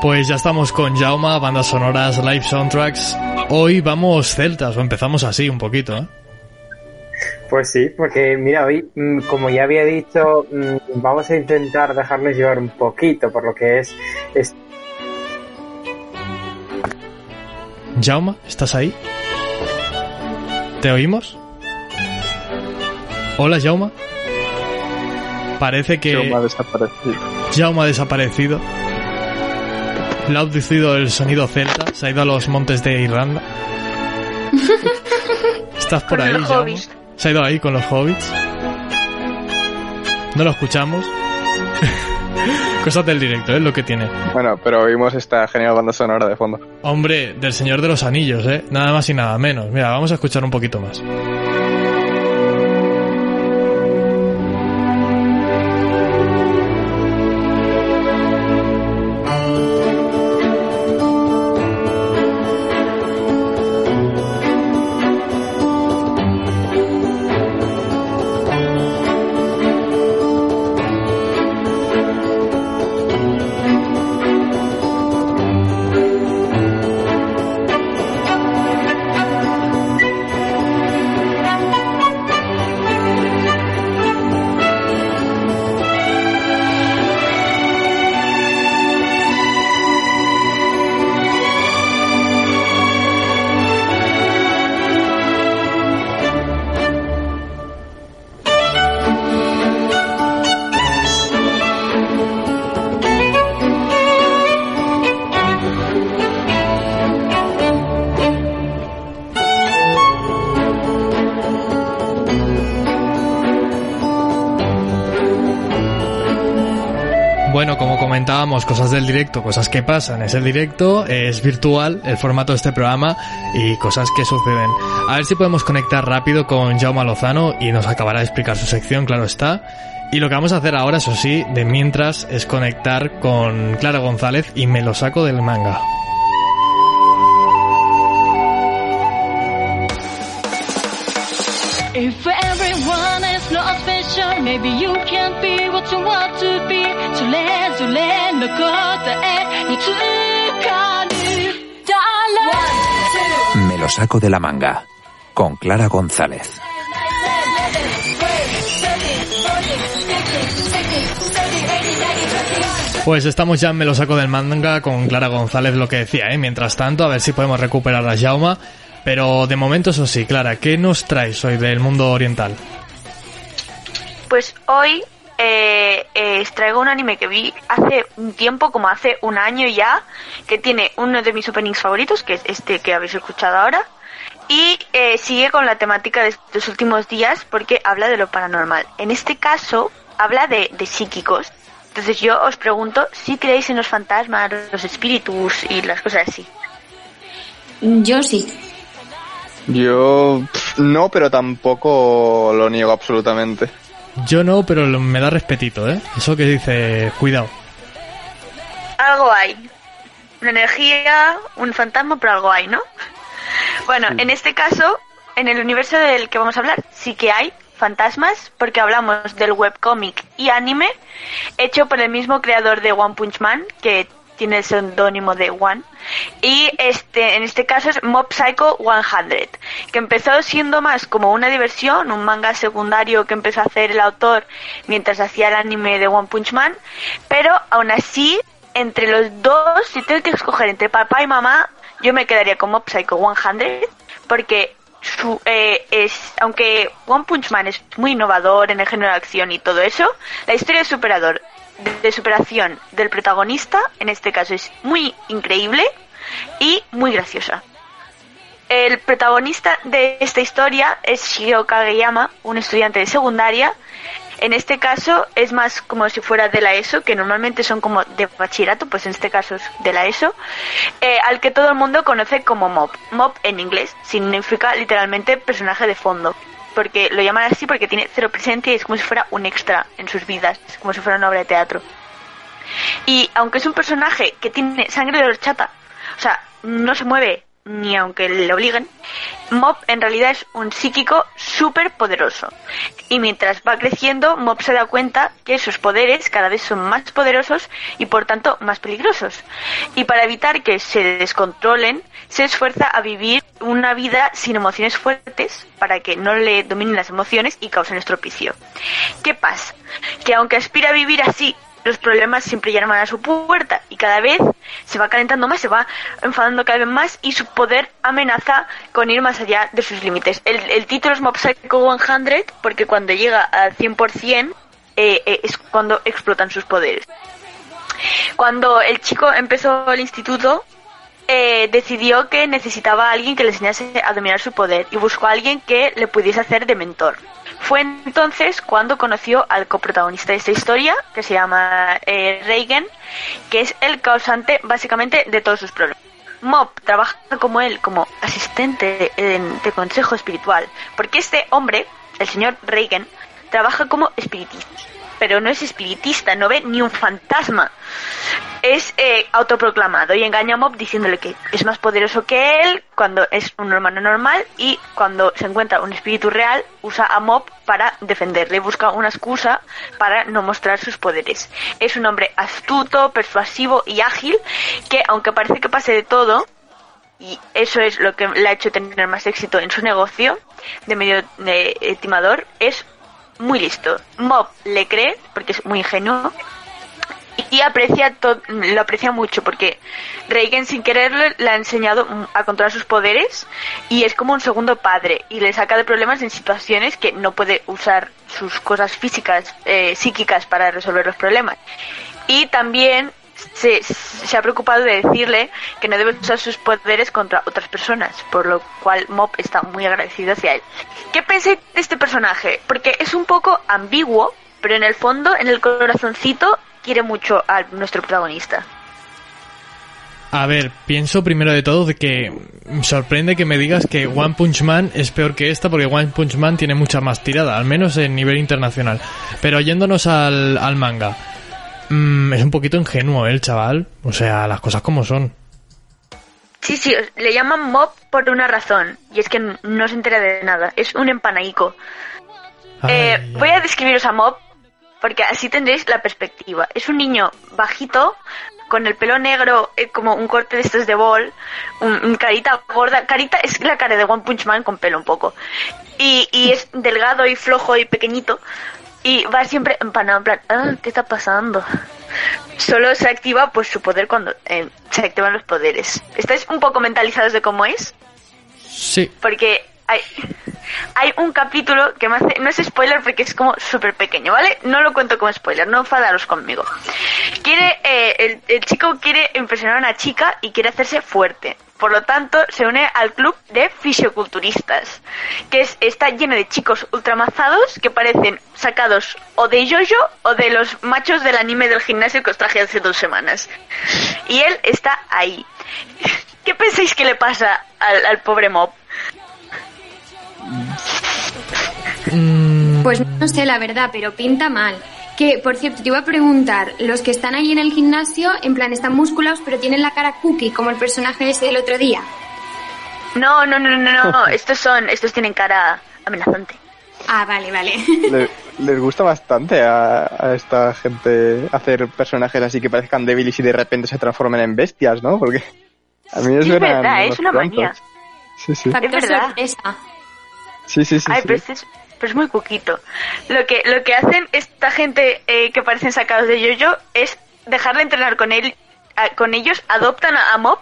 Pues ya estamos con Jauma, bandas sonoras, live soundtracks. Hoy vamos celtas, o empezamos así un poquito, ¿eh? Pues sí, porque mira, hoy, mm, como ya había dicho, mm, vamos a intentar dejarnos llevar un poquito por lo que es, es Jauma, ¿estás ahí? ¿Te oímos? Hola, Jauma. Parece que Jaume ha desaparecido. Jauma ha desaparecido. Le ha abducido el sonido celta, se ha ido a los montes de Irlanda. ¿Estás por Con ahí, los hobbits. Se ha ido ahí con los hobbits. No lo escuchamos. Cosas del directo, es lo que tiene. Bueno, pero oímos esta genial banda sonora de fondo. Hombre, del Señor de los Anillos, ¿eh? Nada más y nada menos. Mira, vamos a escuchar un poquito más. Cosas del directo, cosas que pasan, es el directo, es virtual el formato de este programa y cosas que suceden. A ver si podemos conectar rápido con Jaume Lozano y nos acabará de explicar su sección, claro está. Y lo que vamos a hacer ahora, eso sí, de mientras, es conectar con Clara González y me lo saco del manga. special, maybe you can't be what you want to be. それぞれの答えにつかる。Darling. Me lo saco de la manga. Con Clara González. Pues estamos ya en Me lo saco del manga con Clara González, lo que decía, ¿eh? Mientras tanto, a ver si podemos recuperar a Jauma. Pero de momento, eso sí, Clara, ¿qué nos traes hoy del mundo oriental? Pues hoy eh, eh, os traigo un anime que vi hace un tiempo, como hace un año ya, que tiene uno de mis openings favoritos, que es este que habéis escuchado ahora, y eh, sigue con la temática de estos últimos días porque habla de lo paranormal. En este caso, habla de, de psíquicos. Entonces yo os pregunto si creéis en los fantasmas, los espíritus y las cosas así. Yo sí. Yo pff, no, pero tampoco lo niego absolutamente. Yo no, pero me da respetito, ¿eh? Eso que dice, cuidado. algo hay. Una energía, un fantasma, pero algo hay, ¿no? Bueno, en este caso, en el universo del que vamos a hablar, sí que hay fantasmas, porque hablamos del webcómic y anime hecho por el mismo creador de One Punch Man, que tiene el seudónimo de One. Y este, en este caso es Mob Psycho 100, que empezó siendo más como una diversión, un manga secundario que empezó a hacer el autor mientras hacía el anime de One Punch Man, pero aún así entre los dos, si tengo que escoger entre papá y mamá, yo me quedaría con Mob Psycho 100 porque su, eh, es, aunque One Punch Man es muy innovador en el género de acción y todo eso, la historia de superador, de, superación del protagonista, en este caso es muy increíble y muy graciosa. El protagonista de esta historia es Shio Kageyama, un estudiante de secundaria. En este caso es más como si fuera de la ESO, que normalmente son como de bachillerato, pues en este caso es de la ESO, eh, al que todo el mundo conoce como Mob. Mob en inglés significa literalmente personaje de fondo, porque lo llaman así porque tiene cero presencia y es como si fuera un extra en sus vidas, es como si fuera una obra de teatro. Y aunque es un personaje que tiene sangre de horchata, o sea, no se mueve ni aunque le obliguen, Mob en realidad es un psíquico súper poderoso. Y mientras va creciendo, Mob se da cuenta que sus poderes cada vez son más poderosos y por tanto más peligrosos. Y para evitar que se descontrolen, se esfuerza a vivir una vida sin emociones fuertes para que no le dominen las emociones y causen estropicio. ¿Qué pasa? Que aunque aspira a vivir así los problemas siempre llaman a su puerta y cada vez se va calentando más, se va enfadando cada vez más y su poder amenaza con ir más allá de sus límites. El, título es Mob Psycho 100 porque cuando llega al 100% eh, eh, es cuando explotan sus poderes. Cuando el chico empezó el instituto, eh, decidió que necesitaba a alguien que le enseñase a dominar su poder y buscó a alguien que le pudiese hacer de mentor. Fue entonces cuando conoció al coprotagonista de esta historia, que se llama eh, Reagan, que es el causante básicamente de todos sus problemas. Mob trabaja como él, como asistente en- de consejo espiritual, porque este hombre, el señor Reagan, trabaja como espiritista. Pero no es espiritista, no ve ni un fantasma. Es eh, autoproclamado y engaña a Mob diciéndole que es más poderoso que él cuando es un humano normal y cuando se encuentra un espíritu real usa a Mob para defenderle, busca una excusa para no mostrar sus poderes. Es un hombre astuto, persuasivo y ágil que aunque parece que pase de todo, y eso es lo que le ha hecho tener más éxito en su negocio de medio de eh, timador, es muy listo. Mob le cree porque es muy ingenuo y aprecia lo aprecia mucho porque Reagan sin quererlo le ha enseñado a controlar sus poderes y es como un segundo padre y le saca de problemas en situaciones que no puede usar sus cosas físicas, eh, psíquicas para resolver los problemas. Y también se, se ha preocupado de decirle que no debe usar sus poderes contra otras personas, por lo cual Mob está muy agradecido hacia él. ¿Qué pensáis de este personaje? Porque es un poco ambiguo, pero en el fondo, en el corazoncito, quiere mucho a nuestro protagonista. A ver, pienso primero de todo de que me sorprende que me digas que One Punch Man es peor que esta porque One Punch Man tiene mucha más tirada, al menos en nivel internacional. Pero yéndonos al, al manga, mm, es un poquito ingenuo ¿eh, el chaval, o sea, las cosas como son. Sí, sí, le llaman Mob por una razón, y es que no se entera de nada, es un empanaico. Eh, voy a describiros a Mob porque así tendréis la perspectiva. Es un niño bajito, con el pelo negro, eh, como un corte de estos de bol, un, un carita gorda. Carita es la cara de One Punch Man con pelo un poco. Y, y es delgado y flojo y pequeñito. Y va siempre empanado, en plan, ah, ¿qué está pasando? Solo se activa pues su poder cuando eh, se activan los poderes. ¿Estáis un poco mentalizados de cómo es? Sí. Porque hay, hay un capítulo que me hace, no es spoiler porque es como súper pequeño, ¿vale? No lo cuento como spoiler, no enfadaros conmigo. Quiere, eh, el, el chico quiere impresionar a una chica y quiere hacerse fuerte. Por lo tanto, se une al club de fisioculturistas, que es, está lleno de chicos ultramazados que parecen sacados o de Jojo o de los machos del anime del gimnasio que os traje hace dos semanas. Y él está ahí. ¿Qué pensáis que le pasa al, al pobre Mob? Pues no sé la verdad, pero pinta mal. Que, por cierto, te iba a preguntar, los que están ahí en el gimnasio, en plan, están musculados, pero tienen la cara cookie, como el personaje ese del otro día. No, no, no, no, no, estos son, estos tienen cara amenazante. Ah, vale, vale. Le- les gusta bastante a, a esta gente hacer personajes así que parezcan débiles y de repente se transformen en bestias, ¿no? Porque a mí me Es suenan verdad, es una manía. Sí, sí. Factor verdad. sorpresa. Sí, sí, sí. Ay, sí. pero, este es, pero es muy cuquito. Lo que, lo que hacen esta gente eh, que parecen sacados de yo-yo es dejarla entrenar con él, a- con ellos, adoptan a, a Mop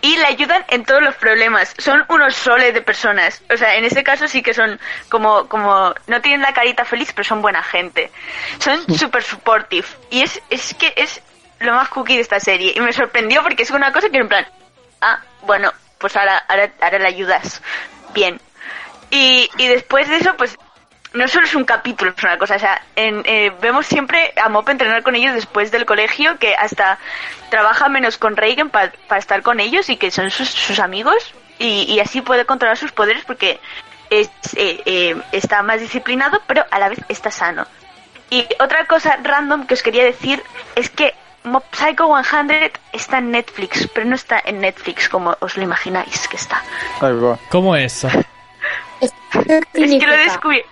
y le ayudan en todos los problemas. Son unos soles de personas. O sea, en este caso sí que son como, como, no tienen la carita feliz, pero son buena gente. Son super supportive. Y es, es que es lo más cookie de esta serie. Y me sorprendió porque es una cosa que en plan, ah, bueno, pues ahora, ahora, ahora le ayudas. Bien. Y, y después de eso, pues no solo es un capítulo, es una cosa, o sea, en, eh, vemos siempre a Mop entrenar con ellos después del colegio, que hasta trabaja menos con Reagan para estar con ellos y que son sus, sus amigos y, y así puede controlar sus poderes porque es, eh, eh, está más disciplinado, pero a la vez está sano. Y otra cosa random que os quería decir es que Mob Psycho 100 está en Netflix, pero no está en Netflix como os lo imagináis que está. ¿Cómo es? Es que lo he, descubi-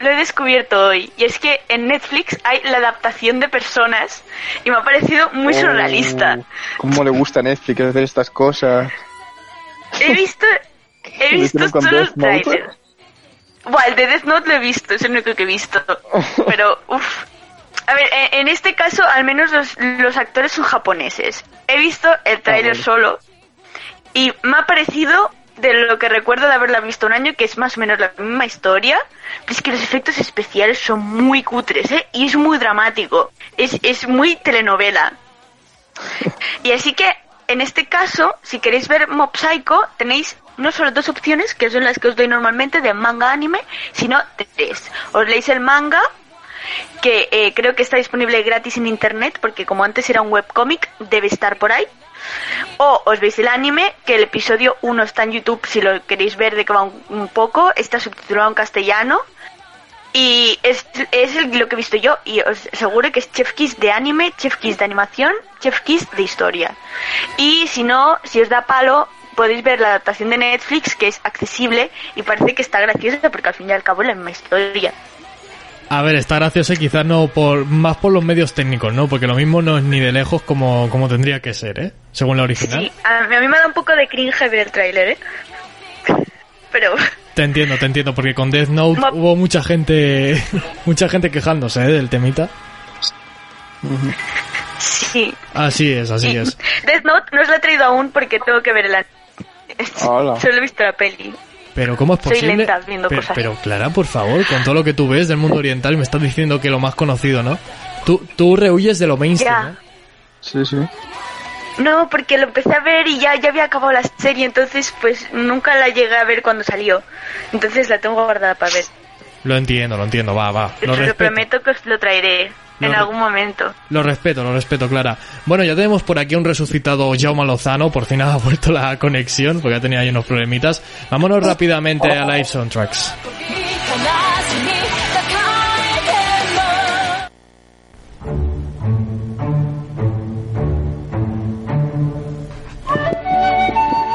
lo he descubierto hoy. Y es que en Netflix hay la adaptación de personas y me ha parecido muy surrealista. Oh, ¿Cómo le gusta a Netflix hacer estas cosas? He visto, he ¿Lo visto solo el tráiler. Buah, el de Death Note lo he visto, es el único que he visto. Pero, uff. A ver, en, en este caso, al menos los, los actores son japoneses. He visto el tráiler solo y me ha parecido de lo que recuerdo de haberla visto un año, que es más o menos la misma historia, pero es que los efectos especiales son muy cutres, ¿eh? Y es muy dramático. Es, es muy telenovela. Y así que, en este caso, si queréis ver Mob Psycho, tenéis no solo dos opciones, que son las que os doy normalmente de manga anime, sino tres. Os leéis el manga, que eh, creo que está disponible gratis en internet, porque como antes era un webcómic, debe estar por ahí. O os veis el anime, que el episodio 1 está en YouTube si lo queréis ver de que va un, poco, está subtitulado en castellano. Y es, es lo que he visto yo, y os aseguro que es Chef Kiss de anime, Chef Kiss de animación, Chef Kiss de historia. Y si no, si os da palo, podéis ver la adaptación de Netflix, que es accesible y parece que está graciosa, porque al fin y al cabo es la historia. A ver, está gracioso y quizás no por más por los medios técnicos, ¿no? Porque lo mismo no es ni de lejos como, como tendría que ser, ¿eh? Según la original. Sí, a mí, me da un poco de cringe ver el tráiler, ¿eh? Pero Te entiendo, te entiendo, porque con Death Note Ma- hubo mucha gente mucha gente quejándose ¿eh? del temita. sí. Así es, así es. Death Note no os lo he traído aún porque tengo que ver el anime. Hola. Solo he visto la peli. Pero ¿cómo es Soy posible? lenta viendo pero, cosas. pero, Clara, por favor, con todo lo que tú ves del mundo oriental me estás diciendo que lo más conocido, ¿no? Tú, tú rehuyes de lo mainstream. ¿eh? Sí, sí. No, porque lo empecé a ver y ya, ya había acabado la serie, entonces pues nunca la llegué a ver cuando salió. Entonces la tengo guardada para ver. Lo entiendo, lo entiendo, va, va. Lo respeto. prometo que os lo traeré Lo en algún momento. Lo respeto, lo respeto, Clara. Bueno, ya tenemos por aquí un resucitado Jaume Lozano, por fin ha vuelto la conexión, porque ya tenía ahí unos problemitas. Vámonos rápidamente a Live Soundtracks.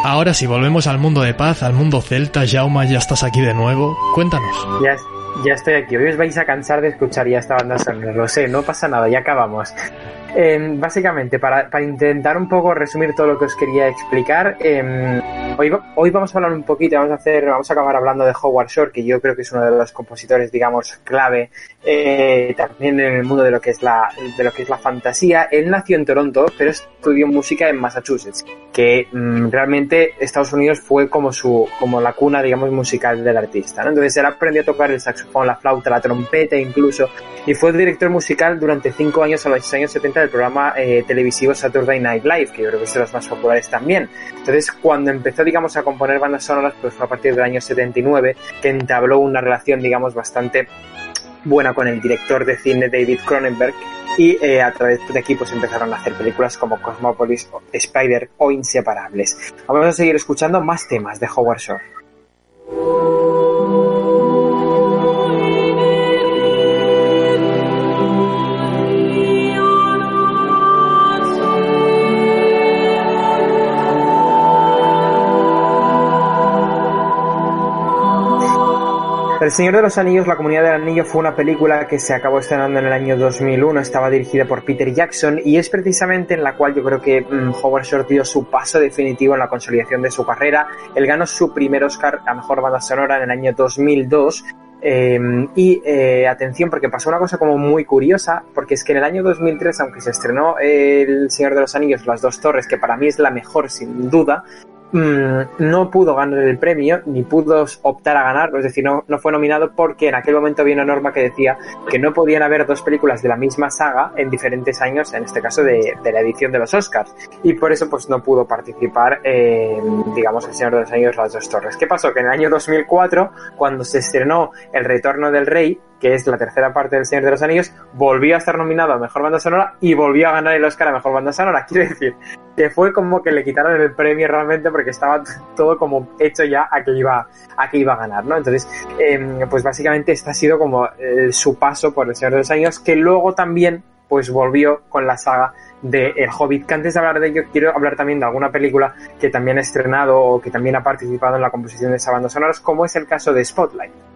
Ahora sí, volvemos al mundo de paz, al mundo celta. Jaume, ya estás aquí de nuevo. Cuéntanos. Ya, ya estoy aquí. Hoy os vais a cansar de escuchar ya esta banda sonora. Lo sé, no pasa nada, ya acabamos. Eh, básicamente, para, para intentar un poco resumir todo lo que os quería explicar, eh, hoy, hoy vamos a hablar un poquito, vamos a hacer, vamos a acabar hablando de Howard Shore, que yo creo que es uno de los compositores, digamos, clave eh, también en el mundo de lo que es la, de lo que es la fantasía. Él nació en Toronto, pero estudió música en Massachusetts, que mm, realmente Estados Unidos fue como su, como la cuna, digamos, musical del artista. ¿no? Entonces él aprendió a tocar el saxofón, la flauta, la trompeta incluso, y fue director musical durante cinco años a los años 70 del programa eh, televisivo Saturday Night Live, que yo creo que es de los más populares también. Entonces, cuando empezó, digamos, a componer bandas sonoras, pues fue a partir del año 79 que entabló una relación, digamos, bastante buena con el director de cine David Cronenberg y eh, a través de aquí empezaron a hacer películas como Cosmopolis, Spider o Inseparables. Vamos a seguir escuchando más temas de Howard Shore. El Señor de los Anillos, La Comunidad del Anillo fue una película que se acabó estrenando en el año 2001, estaba dirigida por Peter Jackson y es precisamente en la cual yo creo que mm, Howard Shore dio su paso definitivo en la consolidación de su carrera. Él ganó su primer Oscar a Mejor Banda Sonora en el año 2002 Eh, y atención, porque pasó una cosa como muy curiosa, porque es que en el año 2003, aunque se estrenó El Señor de los Anillos, Las Dos Torres, que para mí es la mejor sin duda, no pudo ganar el premio ni pudo optar a ganarlo, es decir, no, no fue nominado porque en aquel momento había una norma que decía que no podían haber dos películas de la misma saga en diferentes años, en este caso de, de la edición de los Oscars, y por eso pues no pudo participar digamos, El Señor de los Anillos, Las Dos Torres. ¿Qué pasó? Que en el año 2004, cuando se estrenó El Retorno del Rey, que es la tercera parte del Señor de los Anillos, volvió a estar nominado a Mejor Banda Sonora y volvió a ganar el Oscar a Mejor Banda Sonora. Quiere decir que fue como que le quitaron el premio realmente porque estaba todo como hecho ya a que iba a que iba a ganar, ¿no? Entonces, eh, pues básicamente este ha sido como eh, su paso por el Señor de los Anillos, que luego también pues volvió con la saga de El Hobbit, que antes de hablar de ello quiero hablar también de alguna película que también ha estrenado o que también ha participado en la composición de esa banda sonora, como es el caso de Spotlight.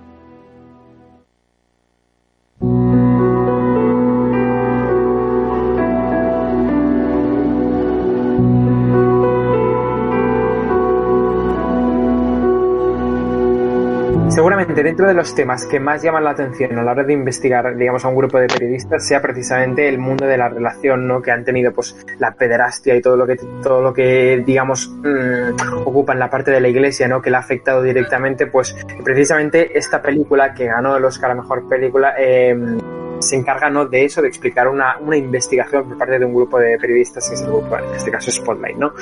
Seguramente dentro de los temas que más llaman la atención a la hora de investigar, digamos, a un grupo de periodistas sea precisamente el mundo de la relación, ¿no? Que han tenido, pues, la pederastia y todo lo que, todo lo que, digamos, mmm, ocupa en la parte de la iglesia, ¿no? Que le ha afectado directamente, pues, precisamente esta película que ganó el Oscar a Mejor Película, eh, se encarga ¿no? de eso, de explicar una, una, investigación por parte de un grupo de periodistas, que es el grupo, en este caso Spotlight, ¿no?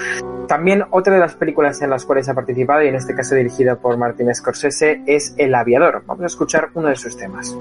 También otra de las películas en las cuales ha participado, y en este caso dirigida por Martin Scorsese, es El Aviador. Vamos a escuchar uno de sus temas.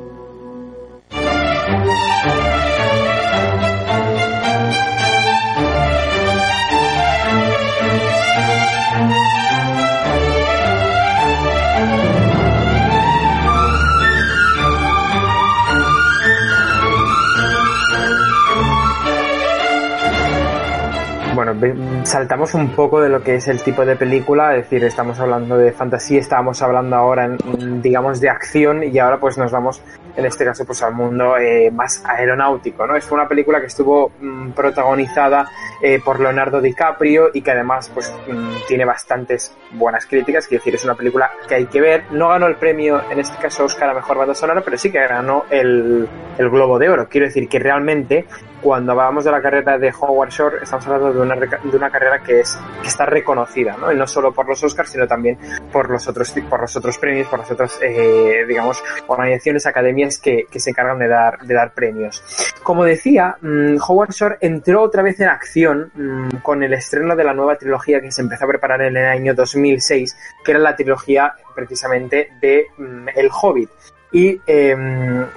Saltamos un poco de lo que es el tipo de película, es decir, estamos hablando de fantasía, estábamos hablando ahora, en, digamos, de acción y ahora pues nos vamos, en este caso, pues al mundo eh, más aeronáutico, ¿no? Es una película que estuvo mmm, protagonizada eh, por Leonardo DiCaprio y que además, pues, mmm, tiene bastantes buenas críticas, quiero decir, es una película que hay que ver. No ganó el premio, en este caso, Oscar a Mejor Banda Sonora, pero sí que ganó el, el Globo de Oro. Quiero decir que realmente cuando hablábamos de la carrera de Howard Shore, estamos hablando de una, de una carrera que, es, que está reconocida, ¿no? Y no solo por los Oscars, sino también por los otros, por los otros premios, por las otras, eh, digamos, organizaciones, academias que, que, se encargan de dar, de dar premios. Como decía, mmm, Howard Shore entró otra vez en acción mmm, con el estreno de la nueva trilogía que se empezó a preparar en el año 2006, que era la trilogía precisamente de mmm, El Hobbit. Y eh,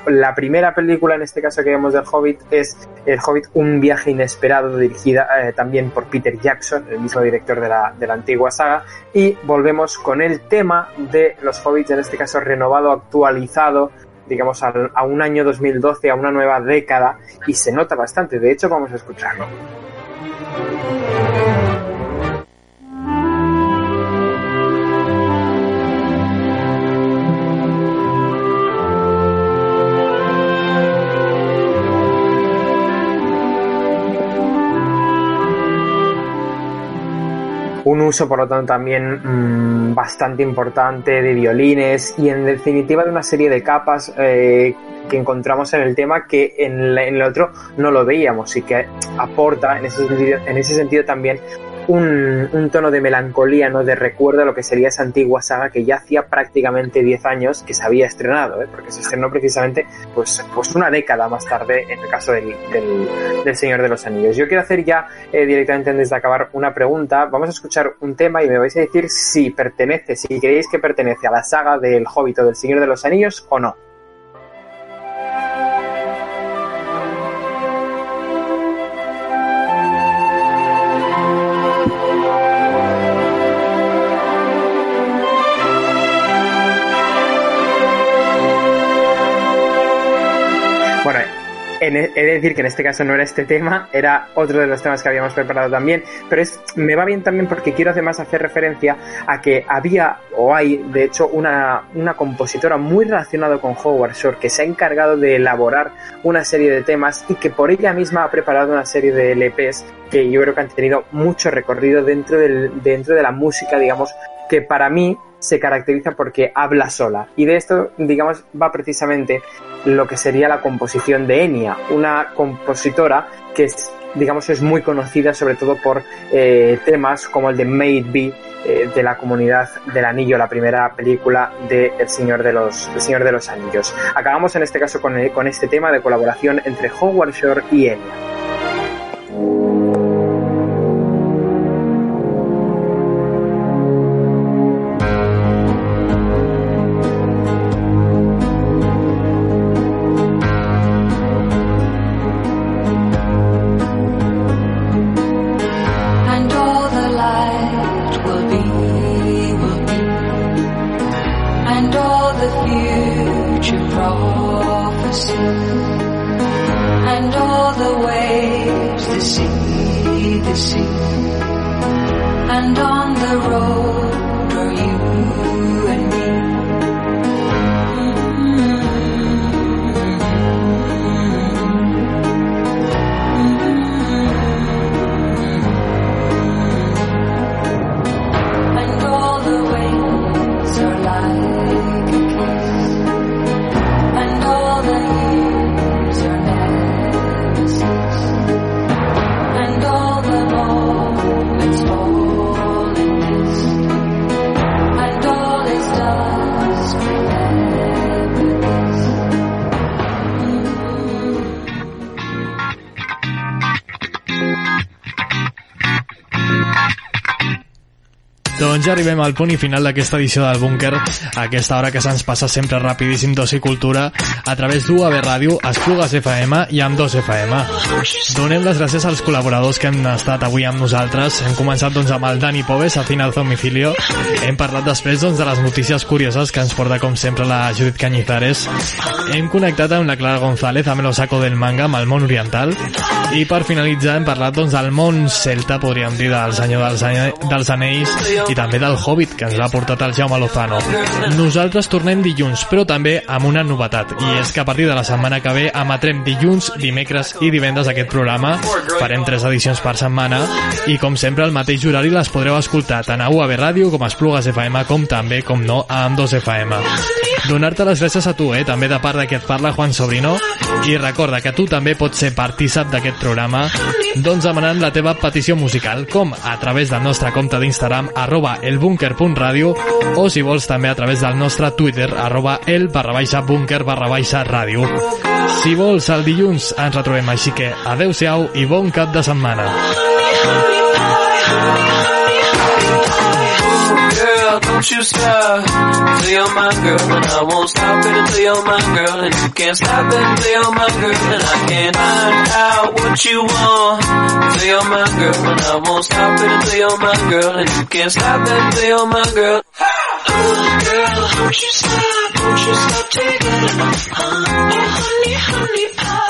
la primera película, en este caso que vemos del Hobbit, es El Hobbit, un viaje inesperado, dirigida eh, también por Peter Jackson, el mismo director de la, de la antigua saga. Y volvemos con el tema de los Hobbits, en este caso renovado, actualizado, digamos, a un año 2012, a una nueva década, y se nota bastante. De hecho, vamos a escucharlo. Thank you. Un uso, por lo tanto, también mmm, bastante importante de violines y, en definitiva, de una serie de capas eh, que encontramos en el tema que en, el otro no lo veíamos y que aporta, en ese sentido, en ese sentido también, un, un, tono de melancolía, ¿no? de recuerdo a lo que sería esa antigua saga que ya hacía prácticamente 10 años que se había estrenado, ¿eh? porque se estrenó precisamente pues, pues una década más tarde en el caso del, del, del Señor de los Anillos. Yo quiero hacer ya eh, directamente antes de acabar una pregunta, vamos a escuchar un tema y me vais a decir si pertenece, si creéis que pertenece a la saga del Hobbit o del Señor de los Anillos o no. He de decir que en este caso no era este tema, era otro de los temas que habíamos preparado también, pero es, me va bien también porque quiero además hacer referencia a que había o hay de hecho una, una compositora muy relacionada con Howard Shore que se ha encargado de elaborar una serie de temas y que por ella misma ha preparado una serie de LPs que yo creo que han tenido mucho recorrido dentro, del, dentro de la música, digamos, que para mí se caracteriza porque habla sola. Y de esto, digamos, va precisamente lo que sería la composición de Enya, una compositora que es, digamos, es muy conocida sobre todo por eh, temas como el de Made Be eh, de la comunidad del anillo, la primera película de El Señor de los, Señor de los Anillos. Acabamos en este caso con, el- con este tema de colaboración entre Howard Shore y Enya. Doncs ja arribem al punt i final d'aquesta edició del Búnquer, aquesta hora que se'ns passa sempre rapidíssim d'oci i cultura a través d'UAB Ràdio, Esplugues FM i amb 2 FM. Donem les gràcies als col·laboradors que han estat avui amb nosaltres. Hem començat doncs, amb el Dani Pobes, a Final Domicilio. Hem parlat després doncs, de les notícies curioses que ens porta com sempre la Judit Cañizares. Hem connectat amb la Clara González, amb el saco del manga, amb el món oriental. I per finalitzar hem parlat doncs, del món celta, podríem dir, del senyor dels, dels anells i també del Hobbit, que ens l'ha portat el Jaume Lozano. Nosaltres tornem dilluns, però també amb una novetat, i és que a partir de la setmana que ve emetrem dilluns, dimecres i divendres aquest programa. Farem tres edicions per setmana i, com sempre, al mateix horari les podreu escoltar tant a UAB Ràdio com a Esplugues FM, com també, com no, a Am2 FM. Donar-te les gràcies a tu, eh? també de part d'aquest parla Juan Sobrino, i recorda que tu també pots ser partícip d'aquest programa doncs demanant la teva petició musical, com a través del nostre compte d'Instagram arroba elbunker.radio o si vols també a través del nostre Twitter arroba el barra baixa bunker barra baixa ràdio. Si vols, el dilluns ens retrobem, així que adeu-siau i bon cap de setmana. Don't you stop. Till you're my girl, and I won't stop it until you're my girl, and you can't stop it until you're my girl, and I can't find out what you want. Till you're my girl, and I won't stop it until you're my girl, and you can't stop it until you're my girl. Oh, girl, don't you stop, don't you stop taking it, oh, honey, honey, uh.